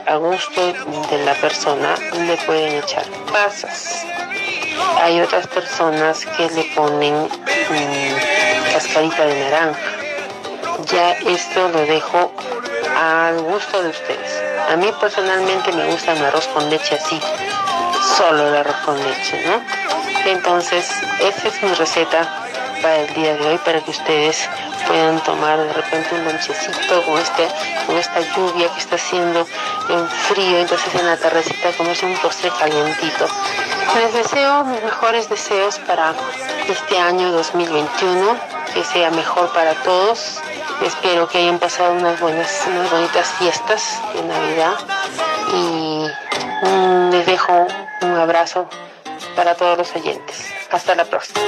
a gusto de la persona, le pueden echar pasas. Hay otras personas que le ponen mm, cascarita de naranja ya esto lo dejo al gusto de ustedes. A mí personalmente me gusta el arroz con leche así, solo el arroz con leche, ¿no? Entonces, esa es mi receta para el día de hoy, para que ustedes puedan tomar de repente un lonchecito con, este, con esta lluvia que está haciendo en frío, entonces en la tardecita comerse un postre calientito. Les deseo mis mejores deseos para este año 2021, que sea mejor para todos, Espero que hayan pasado unas buenas, unas bonitas fiestas de Navidad y mm, les dejo un abrazo para todos los oyentes. Hasta la próxima.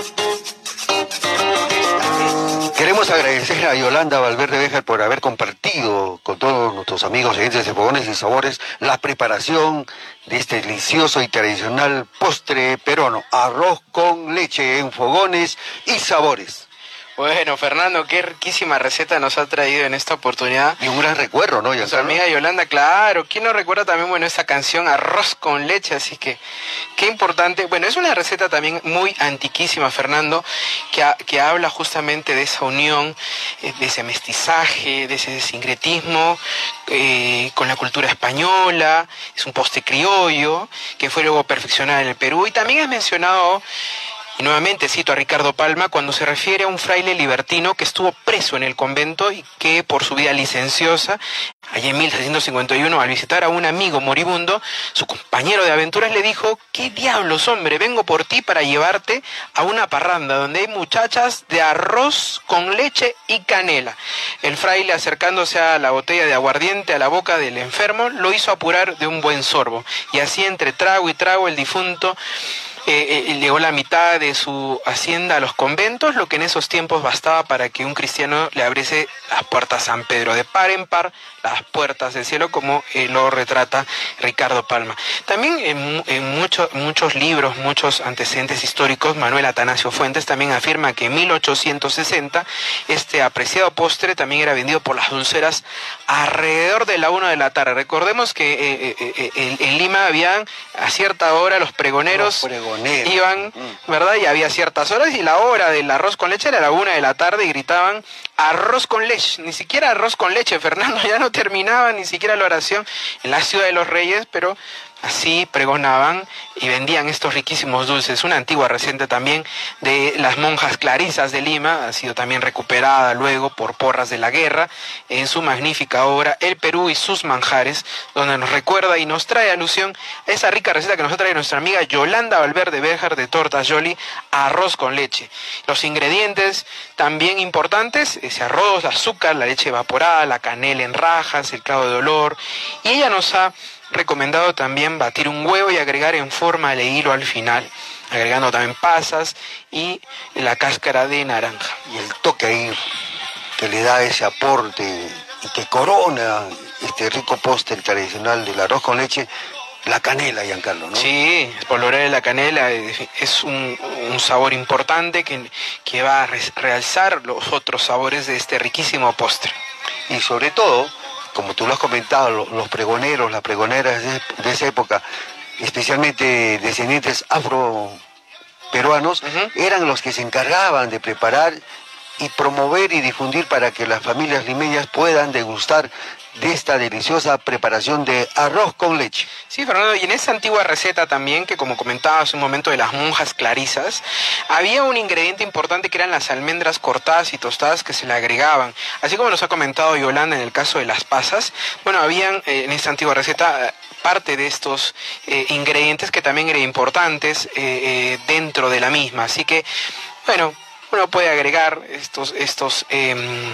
Queremos agradecer a Yolanda Valverde Béjar por haber compartido con todos nuestros amigos oyentes de Fogones y Sabores la preparación de este delicioso y tradicional postre peruano, arroz con leche en Fogones y Sabores. Bueno, Fernando, qué riquísima receta nos ha traído en esta oportunidad. Y un gran recuerdo, ¿no? Su amiga Yolanda, claro. ¿Quién no recuerda también, bueno, esta canción Arroz con leche? Así que, qué importante. Bueno, es una receta también muy antiquísima, Fernando, que, que habla justamente de esa unión, eh, de ese mestizaje, de ese sincretismo eh, con la cultura española. Es un poste criollo que fue luego perfeccionado en el Perú. Y también has mencionado y nuevamente cito a Ricardo Palma cuando se refiere a un fraile libertino que estuvo preso en el convento y que por su vida licenciosa, allá en 1651, al visitar a un amigo moribundo, su compañero de aventuras le dijo, ¿qué diablos, hombre? Vengo por ti para llevarte a una parranda donde hay muchachas de arroz con leche y canela. El fraile, acercándose a la botella de aguardiente a la boca del enfermo, lo hizo apurar de un buen sorbo. Y así entre trago y trago el difunto eh, eh, llegó la mitad de su hacienda a los conventos, lo que en esos tiempos bastaba para que un cristiano le abriese las puertas a San Pedro, de par en par las puertas del cielo, como eh, lo retrata Ricardo Palma. También en, muchos libros, muchos antecedentes históricos, Manuel Atanasio Fuentes también afirma que en 1860 este apreciado postre también era vendido por las dulceras alrededor de la una de la tarde. Recordemos que en, Lima habían a cierta hora los pregoneros iban, mm. ¿verdad? Y había ciertas horas y la hora del arroz con leche era la una de la tarde y gritaban arroz con leche, ni siquiera arroz con leche, Fernando, ya no terminaba ni siquiera la oración en la ciudad de los reyes, pero así pregonaban y vendían estos riquísimos dulces. Una antigua receta también de las monjas clarisas de Lima, ha sido también recuperada luego por porras de la guerra en su magnífica obra El Perú y sus manjares, donde nos recuerda y nos trae alusión a esa rica receta que nos trae nuestra amiga Yolanda Valverde Béjar de Tortas Yoli, arroz con leche. Los ingredientes también importantes, ese arroz, azúcar, la leche evaporada, la canela en rajas, el clavo de olor, y ella nos ha recomendado también batir un huevo y agregar en forma de hilo al final, agregando también pasas y la cáscara de naranja. Y el toque ahí que le da ese aporte y que corona este rico postre tradicional del arroz con leche, la canela, Giancarlo, ¿no? Sí, el polvoreo de la canela es un, un sabor importante que, que va a realzar los otros sabores de este riquísimo postre. Y sobre todo, como tú lo has comentado, lo- los pregoneros, las pregoneras de, de esa época, especialmente descendientes afro-peruanos, eran los que se encargaban de preparar y promover y difundir para que las familias limeñas puedan degustar de esta deliciosa preparación de arroz con leche. Sí, Fernando, y en esa antigua receta también, que como comentaba hace un momento de las monjas clarisas, había un ingrediente importante que eran las almendras cortadas y tostadas que se le agregaban. Así como nos ha comentado Yolanda en el caso de las pasas, bueno, habían eh, en esta antigua receta eh, parte de estos eh, ingredientes que también eran importantes dentro de la misma. Así que, bueno, uno puede agregar estos, estos, em,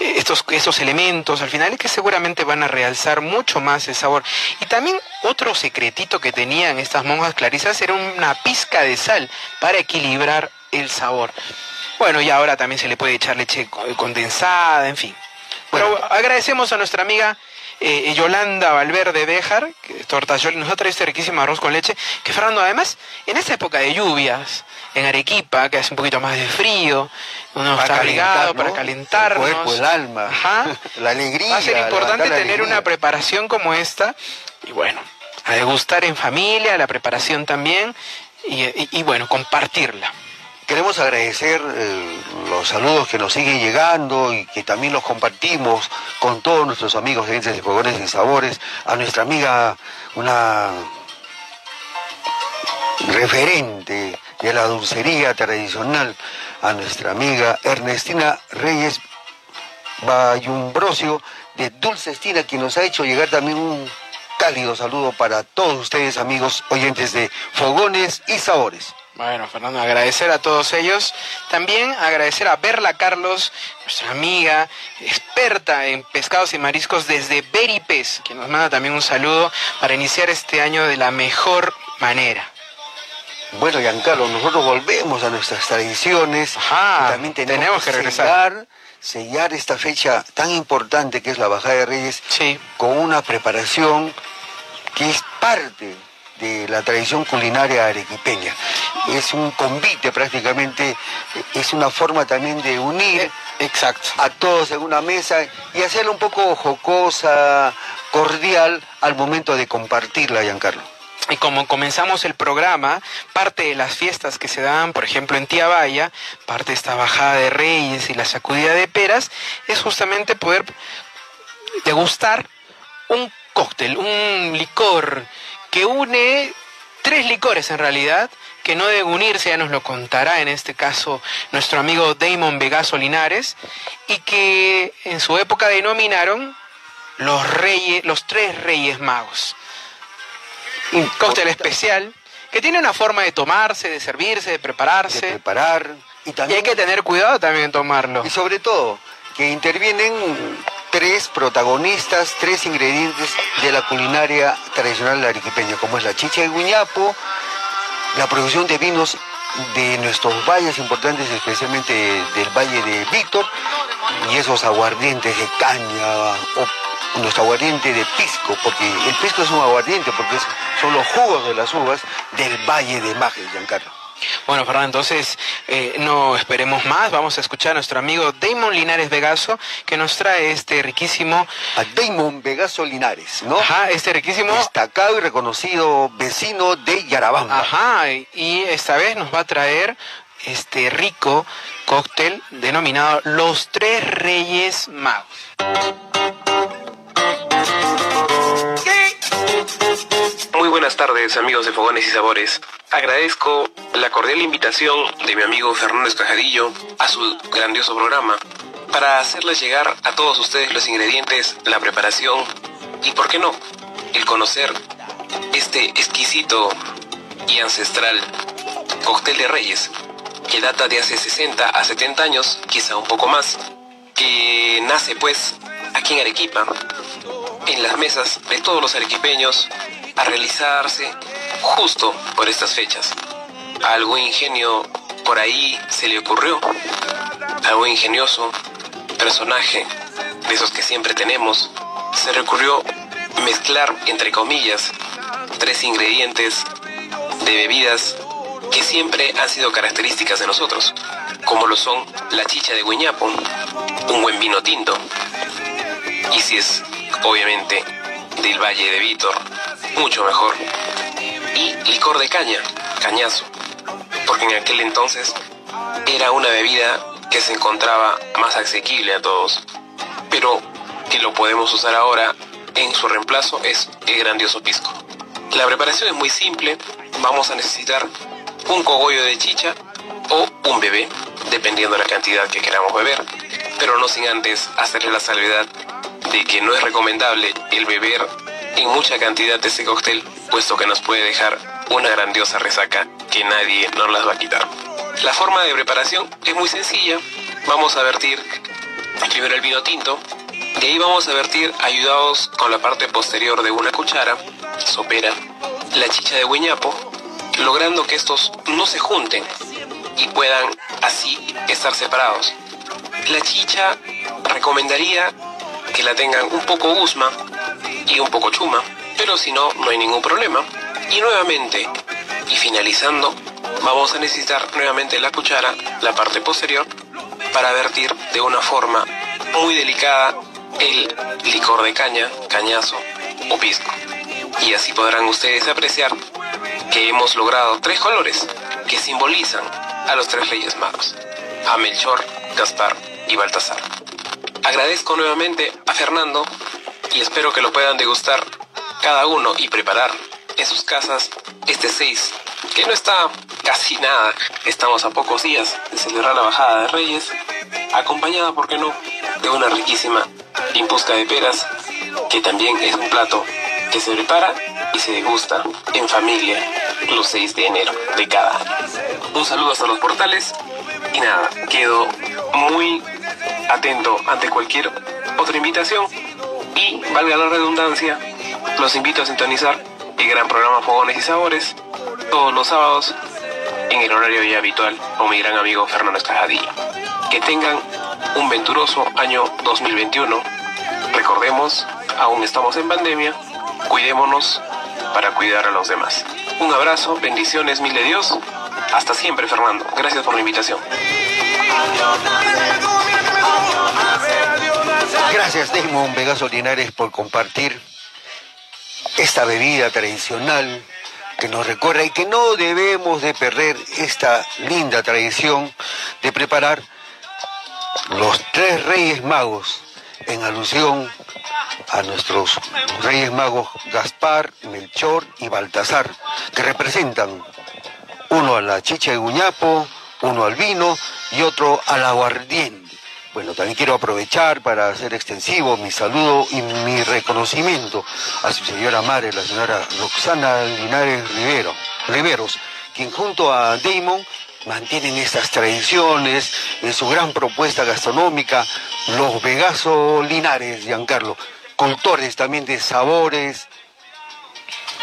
estos, estos elementos al final que seguramente van a realzar mucho más el sabor. Y también otro secretito que tenían estas monjas clarisas era una pizca de sal para equilibrar el sabor. Bueno, y ahora también se le puede echar leche co- condensada, en fin. Pero agradecemos a nuestra amiga eh, Yolanda Valverde es Tortayoli, nos ha traído este riquísimo arroz con leche, que Fernando, además, en esta época de lluvias, en Arequipa, que hace un poquito más de frío, uno Para está para calentarnos. El cuerpo, el alma, Ajá. la alegría. Va a ser importante tener alegría. una preparación como esta, y bueno, a degustar en familia, la preparación también, y, y- y bueno, compartirla. Queremos agradecer eh, los saludos que nos siguen llegando y que también los compartimos con todos nuestros amigos de Entes de Fogones y Sabores, a nuestra amiga, una referente de la dulcería tradicional, a nuestra amiga Ernestina Reyes Bayumbrosio de Dulcestina, quien nos ha hecho llegar también un cálido saludo para todos ustedes, amigos oyentes de Fogones y Sabores. Bueno, Fernando, agradecer a todos ellos. También agradecer a Berla Carlos, nuestra amiga, experta en pescados y mariscos desde Beripes, que nos manda también un saludo para iniciar este año de la mejor manera. Bueno, Giancarlo, nosotros volvemos a nuestras tradiciones. y también tenemos, tenemos que regresar. Sellar, sellar esta fecha tan importante que es la Bajada de Reyes con una preparación que es parte de la tradición culinaria arequipeña. Es un convite prácticamente, es una forma también de unir exacto. a todos en una mesa y hacerla un poco jocosa, cordial al momento de compartirla, Giancarlo. Y como comenzamos el programa, parte de las fiestas que se dan, por ejemplo, en Tiabaya, parte de esta bajada de reyes y la sacudida de peras, es justamente poder degustar un cóctel, un licor que une tres licores en realidad, que no deben unirse, ya nos lo contará en este caso nuestro amigo Damon Vegaso Linares, y que en su época denominaron los reyes, los tres reyes magos. Un cóctel especial que tiene una forma de tomarse, de servirse, de prepararse. De preparar. Y, también, hay que tener cuidado también en tomarlo. Y sobre todo, que intervienen tres protagonistas, tres ingredientes de la culinaria tradicional arequipeña, como es la chicha de guñapo, la producción de vinos de nuestros valles importantes, especialmente del Valle de Víctor, y esos aguardientes de caña o nuestro aguardiente de pisco, porque el pisco es un aguardiente, porque son los jugos de las uvas del Valle de Majes, Giancarlo. Bueno, Fernando, entonces eh, no esperemos más. Vamos a escuchar a nuestro amigo Damon Linares Vegaso, que nos trae este riquísimo. A Damon Vegaso Linares, ¿no? Ajá, este riquísimo. Destacado y reconocido vecino de Yarabamba. Ajá, y- y esta vez nos va a traer este rico cóctel denominado Los Tres Reyes Magos. Muy buenas tardes amigos de Fogones y Sabores. Agradezco la cordial invitación de mi amigo Fernando Escajadillo a su grandioso programa para hacerles llegar a todos ustedes los ingredientes, la preparación y, por qué no, el conocer este exquisito y ancestral cóctel de reyes que data de hace 60 a 70 años, quizá un poco más, que nace pues aquí en Arequipa, en las mesas de todos los arequipeños, a realizarse justo por estas fechas. A algún ingenio por ahí se le ocurrió, algo ingenioso, personaje de esos que siempre tenemos, se recurrió mezclar, entre comillas, tres ingredientes de bebidas que siempre han sido características de nosotros, como lo son la chicha de guiñapo, un buen vino tinto, y si es, obviamente, del Valle de Vítor, mucho mejor, y licor de caña, cañazo, porque en aquel entonces era una bebida que se encontraba más asequible a todos, pero que lo podemos usar ahora en su reemplazo es el grandioso pisco. La preparación es muy simple, vamos a necesitar un cogollo de chicha o un bebé, dependiendo de la cantidad que queramos beber, pero no sin antes hacerle la salvedad de que no es recomendable el beber en mucha cantidad de este cóctel, puesto que nos puede dejar una grandiosa resaca que nadie nos las va a quitar. La forma de preparación es muy sencilla. Vamos a vertir primero el vino tinto, de ahí vamos a vertir, ayudados con la parte posterior de una cuchara sopera, la chicha de guiñapo, logrando que estos no se junten y puedan así estar separados. La chicha recomendaría que la tengan un poco usma y un poco chuma, pero si no, no hay ningún problema. Y nuevamente, y finalizando, vamos a necesitar nuevamente la cuchara, la parte posterior, para vertir de una forma muy delicada el licor de caña, cañazo o pisco. Y así podrán ustedes apreciar que hemos logrado tres colores que simbolizan a los tres reyes magos, a Melchor, Gaspar y Baltasar. Agradezco nuevamente a Fernando y espero que lo puedan degustar cada uno y preparar en sus casas este 6, que no está casi nada. Estamos a pocos días de celebrar la bajada de Reyes, acompañada, ¿por qué no?, de una riquísima impusca de peras, que también es un plato que se prepara y se degusta en familia los 6 de enero de cada año. Un saludo hasta los portales y nada, quedo muy atento ante cualquier otra invitación y, valga la redundancia, los invito a sintonizar el gran programa Fogones y Sabores todos los sábados en el horario ya habitual con mi gran amigo Fernando Escajadillo. Que tengan un venturoso año 2021. Recordemos, aún estamos en pandemia, cuidémonos para cuidar a los demás. Un abrazo, bendiciones, mil de Dios. Hasta siempre, Fernando. Gracias por la invitación. Gracias, Damon Vegaso Linares, por compartir esta bebida tradicional que nos recuerda y que no debemos de perder esta linda tradición de preparar los tres reyes magos en alusión a nuestros reyes magos Gaspar, Melchor y Baltasar, que representan uno a la chicha de guñapo, uno al vino y otro al aguardiente. Bueno, también quiero aprovechar para hacer extensivo mi saludo y mi reconocimiento a su señora madre, la señora Roxana Linares Rivero, Riveros, quien junto a Damon mantienen estas tradiciones en su gran propuesta gastronómica, los Vegaso Linares, Giancarlo, cultores también de sabores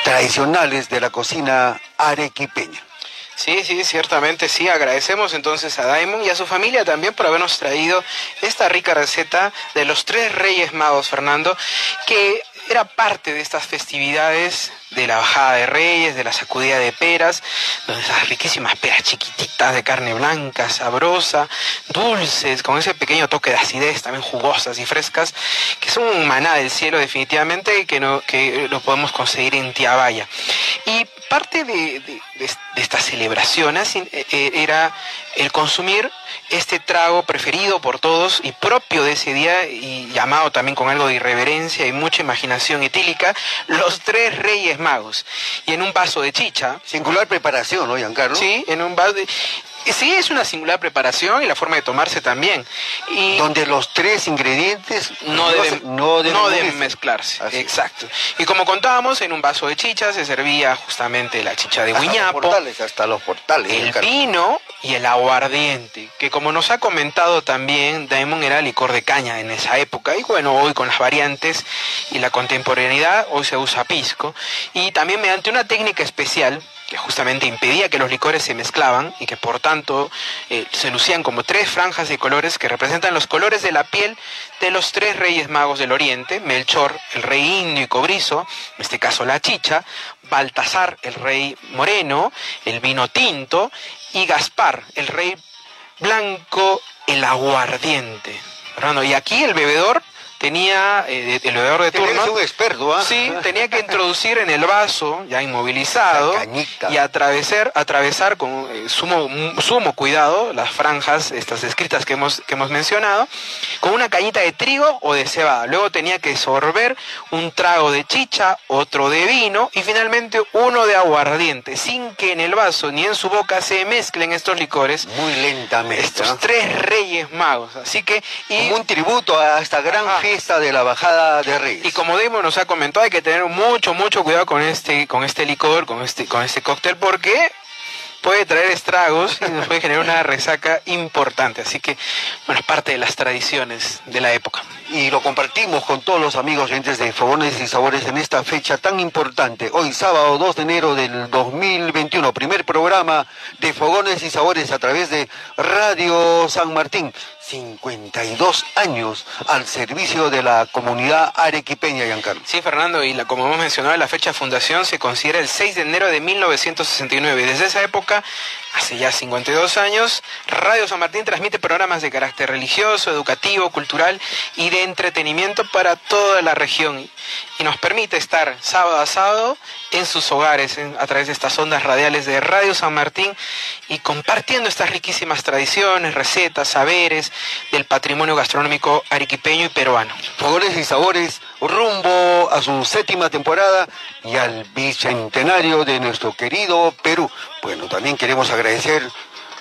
tradicionales de la cocina arequipeña. Sí, sí, ciertamente sí. Agradecemos entonces a Daimon y a su familia también por habernos traído esta rica receta de los tres reyes magos, Fernando, que era parte de estas festividades de la bajada de reyes, de la sacudida de peras, donde esas riquísimas peras chiquititas de carne blanca, sabrosa, dulces, con ese pequeño toque de acidez, también jugosas y frescas, que son un maná del cielo definitivamente que, no, que lo podemos conseguir en Tiabaya. Y parte de, de- de- estas celebraciones eh, eh, era el consumir este trago preferido por todos y propio de ese día y llamado también con algo de irreverencia y mucha imaginación etílica, los tres reyes magos. Y en un vaso de chicha. Singular preparación, ¿no, Giancarlo? Sí, en un vaso de... Sí, es una singular preparación y la forma de tomarse también. Y Donde los tres ingredientes no deben, no deben no deben unirse. mezclarse. Así. Exacto. Y como contábamos, en un vaso de chicha se servía justamente la chicha de Hasta los guiñapo, portales, hasta los portales. el vino y el aguardiente, que como nos ha comentado también, Daemon era licor de caña en esa época. Y bueno, hoy con las variantes y la contemporaneidad, hoy se usa pisco. Y también mediante una técnica especial que justamente impedía que los licores se mezclaban y que por tanto eh, se lucían como tres franjas de colores que representan los colores de la piel de los tres reyes magos del oriente, Melchor, el rey indio y cobrizo, en este caso la chicha, Baltasar, el rey moreno, el vino tinto, y Gaspar, el rey blanco, el aguardiente. Y aquí el bebedor tenía, eh, el bebedor de turno, un experto, ¿ah? Sí, tenía que introducir en el vaso, ya inmovilizado, y atravesar, atravesar con eh, sumo, sumo cuidado las franjas, estas escritas que hemos, que hemos mencionado, con una cañita de trigo o de cebada. Luego tenía que sorber un trago de chicha, otro de vino y finalmente uno de aguardiente, sin que en el vaso ni en su boca se mezclen estos licores. Muy lentamente. Estos tres reyes magos. Así que... Y, Como un tributo a esta gran fiesta de la bajada de Reyes. y como Demo nos ha comentado, hay que tener mucho, mucho cuidado con este, con este licor, con este, con este cóctel, porque puede traer estragos y nos puede generar una resaca importante. Así que, bueno, es parte de las tradiciones de la época. y lo compartimos con todos los amigos oyentes de Fogones y Sabores en esta fecha tan importante. Hoy sábado 2 de enero del 2021, primer programa de Fogones y Sabores a través de Radio San Martín. 52 años al servicio de la comunidad arequipeña, Giancarlo. Sí, Fernando, y como hemos mencionado, la fecha de fundación se considera el 6 de enero de 1969. Desde esa época, hace ya 52 años, Radio San Martín transmite programas de carácter religioso, educativo, cultural y de entretenimiento para toda la región. Y nos permite estar sábado a sábado en sus hogares a través de estas ondas radiales de Radio San Martín y compartiendo estas riquísimas tradiciones, recetas, saberes del patrimonio gastronómico arequipeño y peruano. Fogones y Sabores rumbo a su séptima temporada y al bicentenario de nuestro querido Perú. Bueno, también queremos agradecer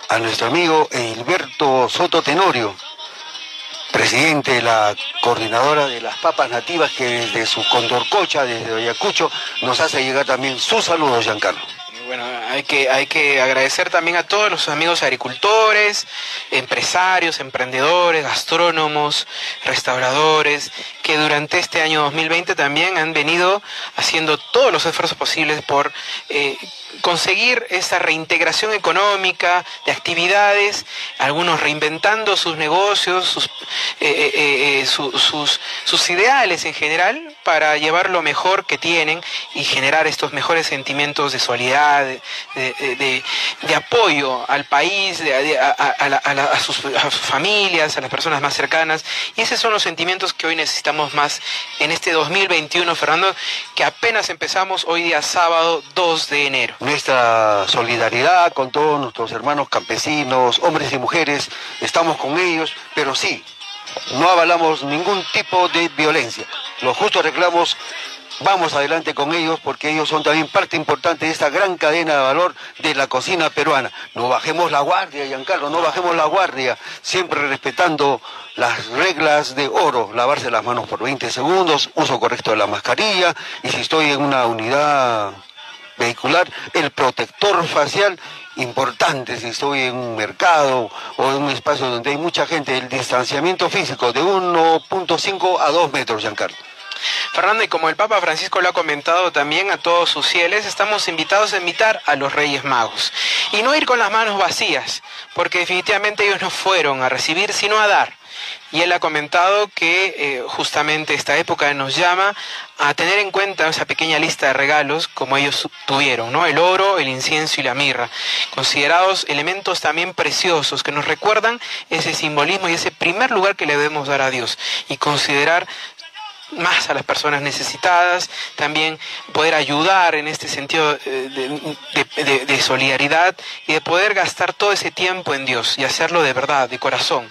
a nuestro amigo Hilberto Soto Tenorio, presidente de la coordinadora de las papas nativas que desde su Condorcocha, desde Ayacucho, nos hace llegar también sus saludos, Giancarlo. Bueno, hay que, hay que agradecer también a todos los amigos agricultores, empresarios, emprendedores, gastrónomos, restauradores, que durante este año 2020 también han venido haciendo todos los esfuerzos posibles por eh, conseguir esa reintegración económica de actividades, algunos reinventando sus negocios, sus, eh, eh, eh, su- sus, sus ideales en general para llevar lo mejor que tienen y generar estos mejores sentimientos de solidaridad, de, de- apoyo al país, a, a- a sus familias, a las personas más cercanas. Y esos son los sentimientos que hoy necesitamos más en este 2021, Fernando, que apenas empezamos hoy día sábado 2 de enero. Nuestra solidaridad con todos nuestros hermanos campesinos, hombres y mujeres, estamos con ellos, pero sí, no avalamos ningún tipo de violencia. Los justos reclamos, vamos adelante con ellos porque ellos son también parte importante de esta gran cadena de valor de la cocina peruana. No bajemos la guardia, Giancarlo, no bajemos la guardia, siempre respetando las reglas de oro, lavarse las manos por 20 segundos, uso correcto de la mascarilla y si estoy en una unidad vehicular, el protector facial importante si estoy en un mercado o en un espacio donde hay mucha gente, el distanciamiento físico de 1.5 a 2 metros, Giancarlo. Fernando, y como el Papa Francisco lo ha comentado también a todos sus fieles, estamos invitados a invitar a los Reyes Magos. Y no ir con las manos vacías, porque definitivamente ellos no fueron a recibir, sino a dar. Y él ha comentado que eh, justamente esta época nos llama a tener en cuenta esa pequeña lista de regalos como ellos tuvieron, ¿no? El oro, el incienso y la mirra, considerados elementos también preciosos que nos recuerdan ese simbolismo y ese primer lugar que le debemos dar a Dios y considerar más a las personas necesitadas, también poder ayudar en este sentido eh, de, solidaridad y de poder gastar todo ese tiempo en Dios y hacerlo de verdad, de corazón.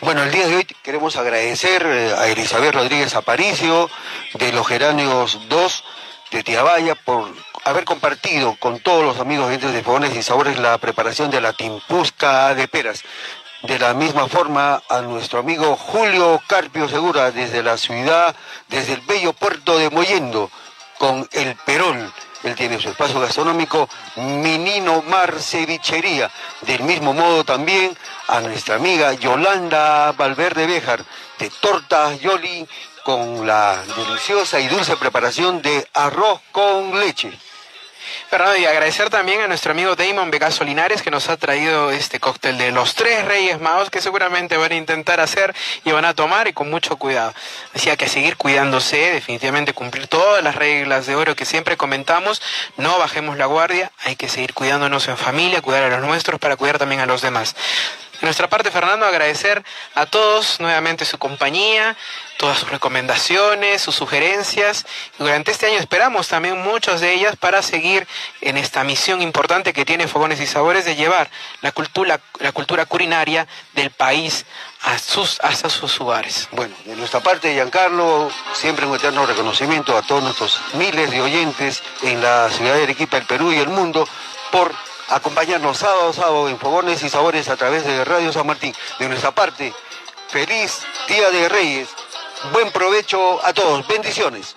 Bueno, el día de hoy queremos agradecer eh, a Elizabeth Rodríguez Aparicio de los Geranios 2 de Tiabaya por haber compartido con todos los amigos de Fogones y Sabores la preparación de la timpusca de peras. De la misma forma a nuestro amigo Julio Carpio Segura desde la ciudad, desde el bello puerto de Moyendo, con el Perón. Él tiene su espacio gastronómico Minino Mar Cevichería. Del mismo modo también a nuestra amiga Yolanda Valverde Béjar de Torta Yoli con la deliciosa y dulce preparación de arroz con leche. Fernando, y agradecer también a nuestro amigo Damon Vegaso Linares que nos ha traído este cóctel de los tres Reyes Magos que seguramente van a intentar hacer y van a tomar y con mucho cuidado. Decía que seguir cuidándose, definitivamente cumplir todas las reglas de oro que siempre comentamos, no bajemos la guardia, hay que seguir cuidándonos en familia, cuidar a los nuestros para cuidar también a los demás. Nuestra parte, Fernando, agradecer a todos nuevamente su compañía, todas sus recomendaciones, sus sugerencias. durante este año esperamos también muchas de ellas para seguir en esta misión importante que tiene Fogones y Sabores de llevar la cultura, la cultura culinaria del país a sus, hasta sus hogares. Bueno, de nuestra parte, Giancarlo, siempre un eterno reconocimiento a todos nuestros miles de oyentes en la ciudad de Arequipa, el Perú y el mundo por acompañarnos sábado a sábado en Fogones y Sabores a través de Radio San Martín. De nuestra parte, feliz Día de Reyes. Buen provecho a todos. Bendiciones.